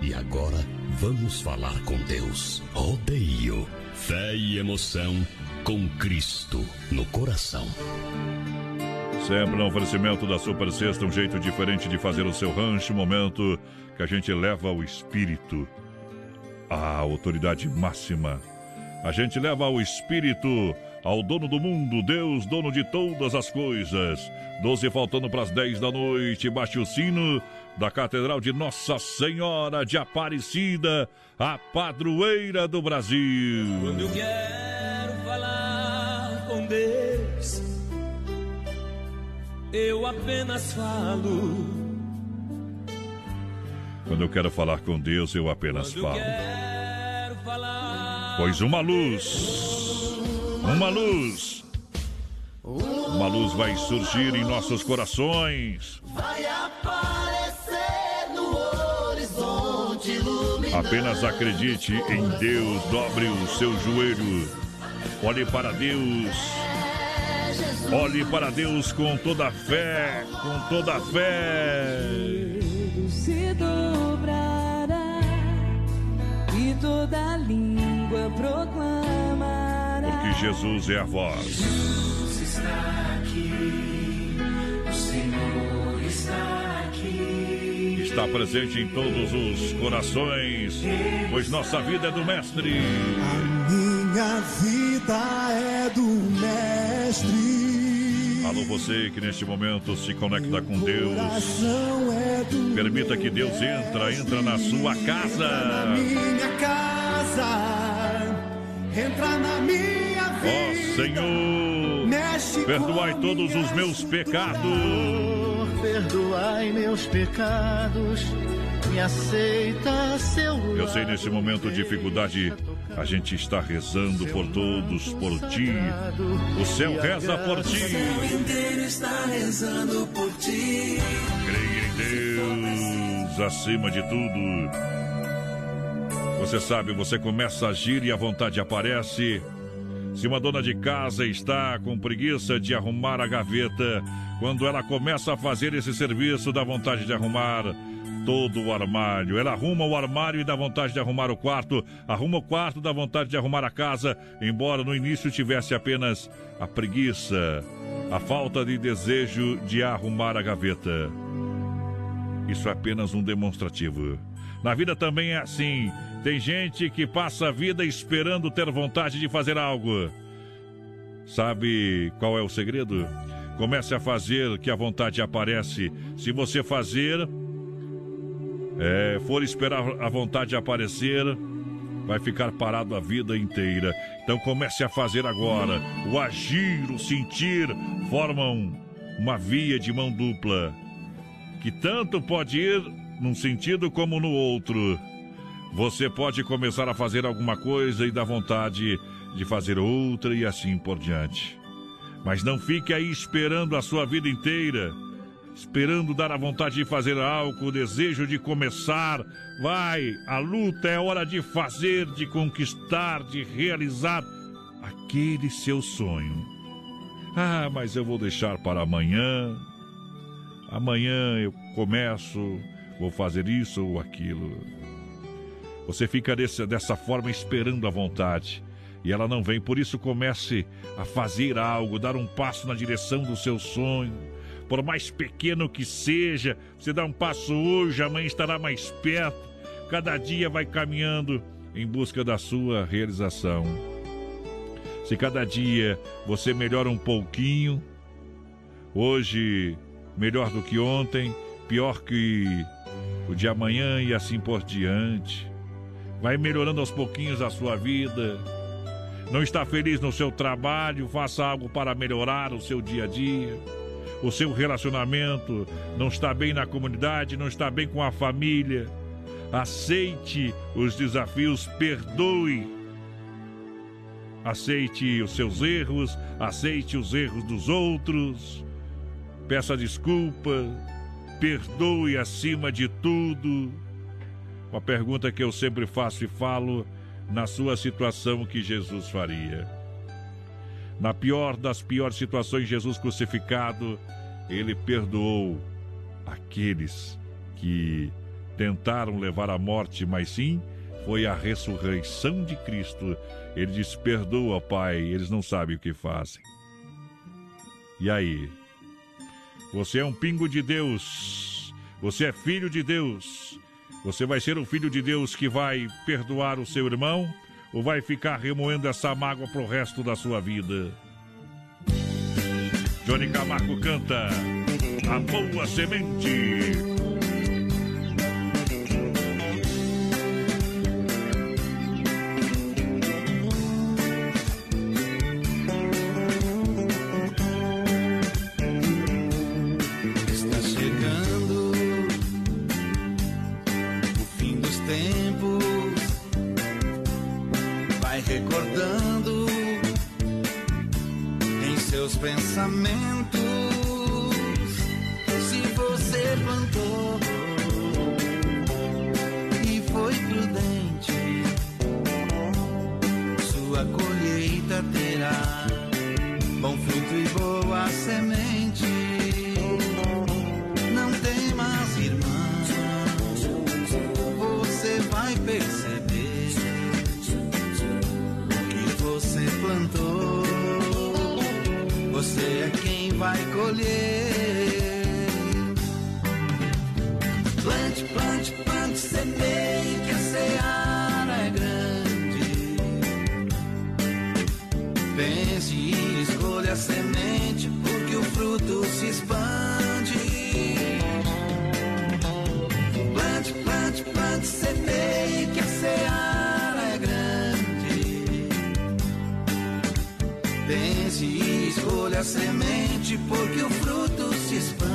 E agora vamos falar com Deus. Rodeio, fé e emoção com Cristo no coração. Sempre no oferecimento da Super Sexta, um jeito diferente de fazer o seu rancho. Momento que a gente leva o espírito à autoridade máxima. A gente leva o espírito ao dono do mundo, Deus, dono de todas as coisas. Doze faltando para as dez da noite, baixe o sino da Catedral de Nossa Senhora de Aparecida, a padroeira do Brasil. Quando eu quero falar com Deus, eu apenas falo. Quando eu quero falar com Deus, eu apenas falo. Pois uma luz, uma luz, uma luz vai surgir em nossos corações. Vai aparecer no horizonte iluminado. Apenas acredite em Deus, dobre o seu joelho. Olhe para Deus. Olhe para Deus com toda a fé, com toda a fé. Toda língua proclamará. Porque Jesus é a voz. Jesus está aqui, o Senhor está aqui. Está presente em todos os corações, pois nossa vida é do Mestre. Minha vida é do Mestre. Alô, você que neste momento se conecta com Deus. Permita que Deus entra, entra na sua casa. minha casa. Entra na minha Ó vida. Senhor, Mexe perdoai todos os meus pecados. Perdoai meus pecados. Me aceita seu Eu sei nesse momento de dificuldade, a gente está rezando por todos, por ti. O céu reza por ti. O inteiro está rezando por ti. Creia em Deus acima de tudo. Você sabe, você começa a agir e a vontade aparece. Se uma dona de casa está com preguiça de arrumar a gaveta, quando ela começa a fazer esse serviço, dá vontade de arrumar todo o armário. Ela arruma o armário e dá vontade de arrumar o quarto, arruma o quarto, dá vontade de arrumar a casa, embora no início tivesse apenas a preguiça, a falta de desejo de arrumar a gaveta. Isso é apenas um demonstrativo. Na vida também é assim. Tem gente que passa a vida esperando ter vontade de fazer algo. Sabe qual é o segredo? Comece a fazer que a vontade aparece. Se você fazer, é, for esperar a vontade aparecer, vai ficar parado a vida inteira. Então comece a fazer agora. O agir, o sentir formam uma via de mão dupla que tanto pode ir num sentido como no outro. Você pode começar a fazer alguma coisa e dar vontade de fazer outra e assim por diante. Mas não fique aí esperando a sua vida inteira, esperando dar a vontade de fazer algo, o desejo de começar. Vai, a luta é hora de fazer, de conquistar, de realizar aquele seu sonho. Ah, mas eu vou deixar para amanhã. Amanhã eu começo, vou fazer isso ou aquilo. Você fica desse, dessa forma esperando a vontade e ela não vem. Por isso, comece a fazer algo, dar um passo na direção do seu sonho. Por mais pequeno que seja, você dá um passo hoje, amanhã estará mais perto. Cada dia vai caminhando em busca da sua realização. Se cada dia você melhora um pouquinho, hoje melhor do que ontem, pior que o de amanhã e assim por diante. Vai melhorando aos pouquinhos a sua vida. Não está feliz no seu trabalho, faça algo para melhorar o seu dia a dia. O seu relacionamento, não está bem na comunidade, não está bem com a família. Aceite os desafios, perdoe. Aceite os seus erros, aceite os erros dos outros. Peça desculpa, perdoe acima de tudo. Uma pergunta que eu sempre faço e falo na sua situação que Jesus faria. Na pior das piores situações, Jesus crucificado, ele perdoou aqueles que tentaram levar à morte, mas sim foi a ressurreição de Cristo. Ele diz: Perdoa, Pai, eles não sabem o que fazem. E aí? Você é um pingo de Deus, você é filho de Deus. Você vai ser o filho de Deus que vai perdoar o seu irmão ou vai ficar remoendo essa mágoa pro resto da sua vida? Johnny Camargo canta A Boa Semente. Está chegando o fim dos tempos. Vai recordando em seus pensamentos. Se você plantou e foi prudente, sua colheita terá bom fruto e boa semente. Vai colher. Plante, plante, plante, semeie que a seara é grande. Pense e escolha a semente, porque o fruto se expande. Plante, plante, plante, semeie que a seara é grande. Pense e escolha a semente, porque o fruto se expande.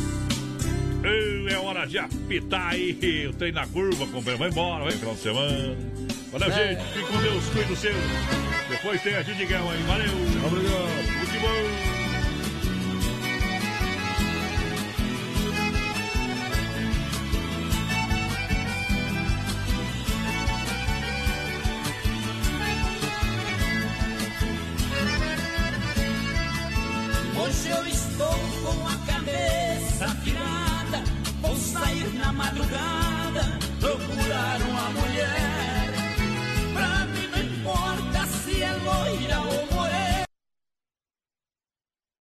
É hora de apitar aí. O trem na curva, companheiro. Vai embora, vai final de semana. Valeu, É. gente. Fique com Deus, cuide do seu. Depois tem a Didi Guerra aí. Valeu. Obrigado. Muito bom. madrugada procuraram a mulher.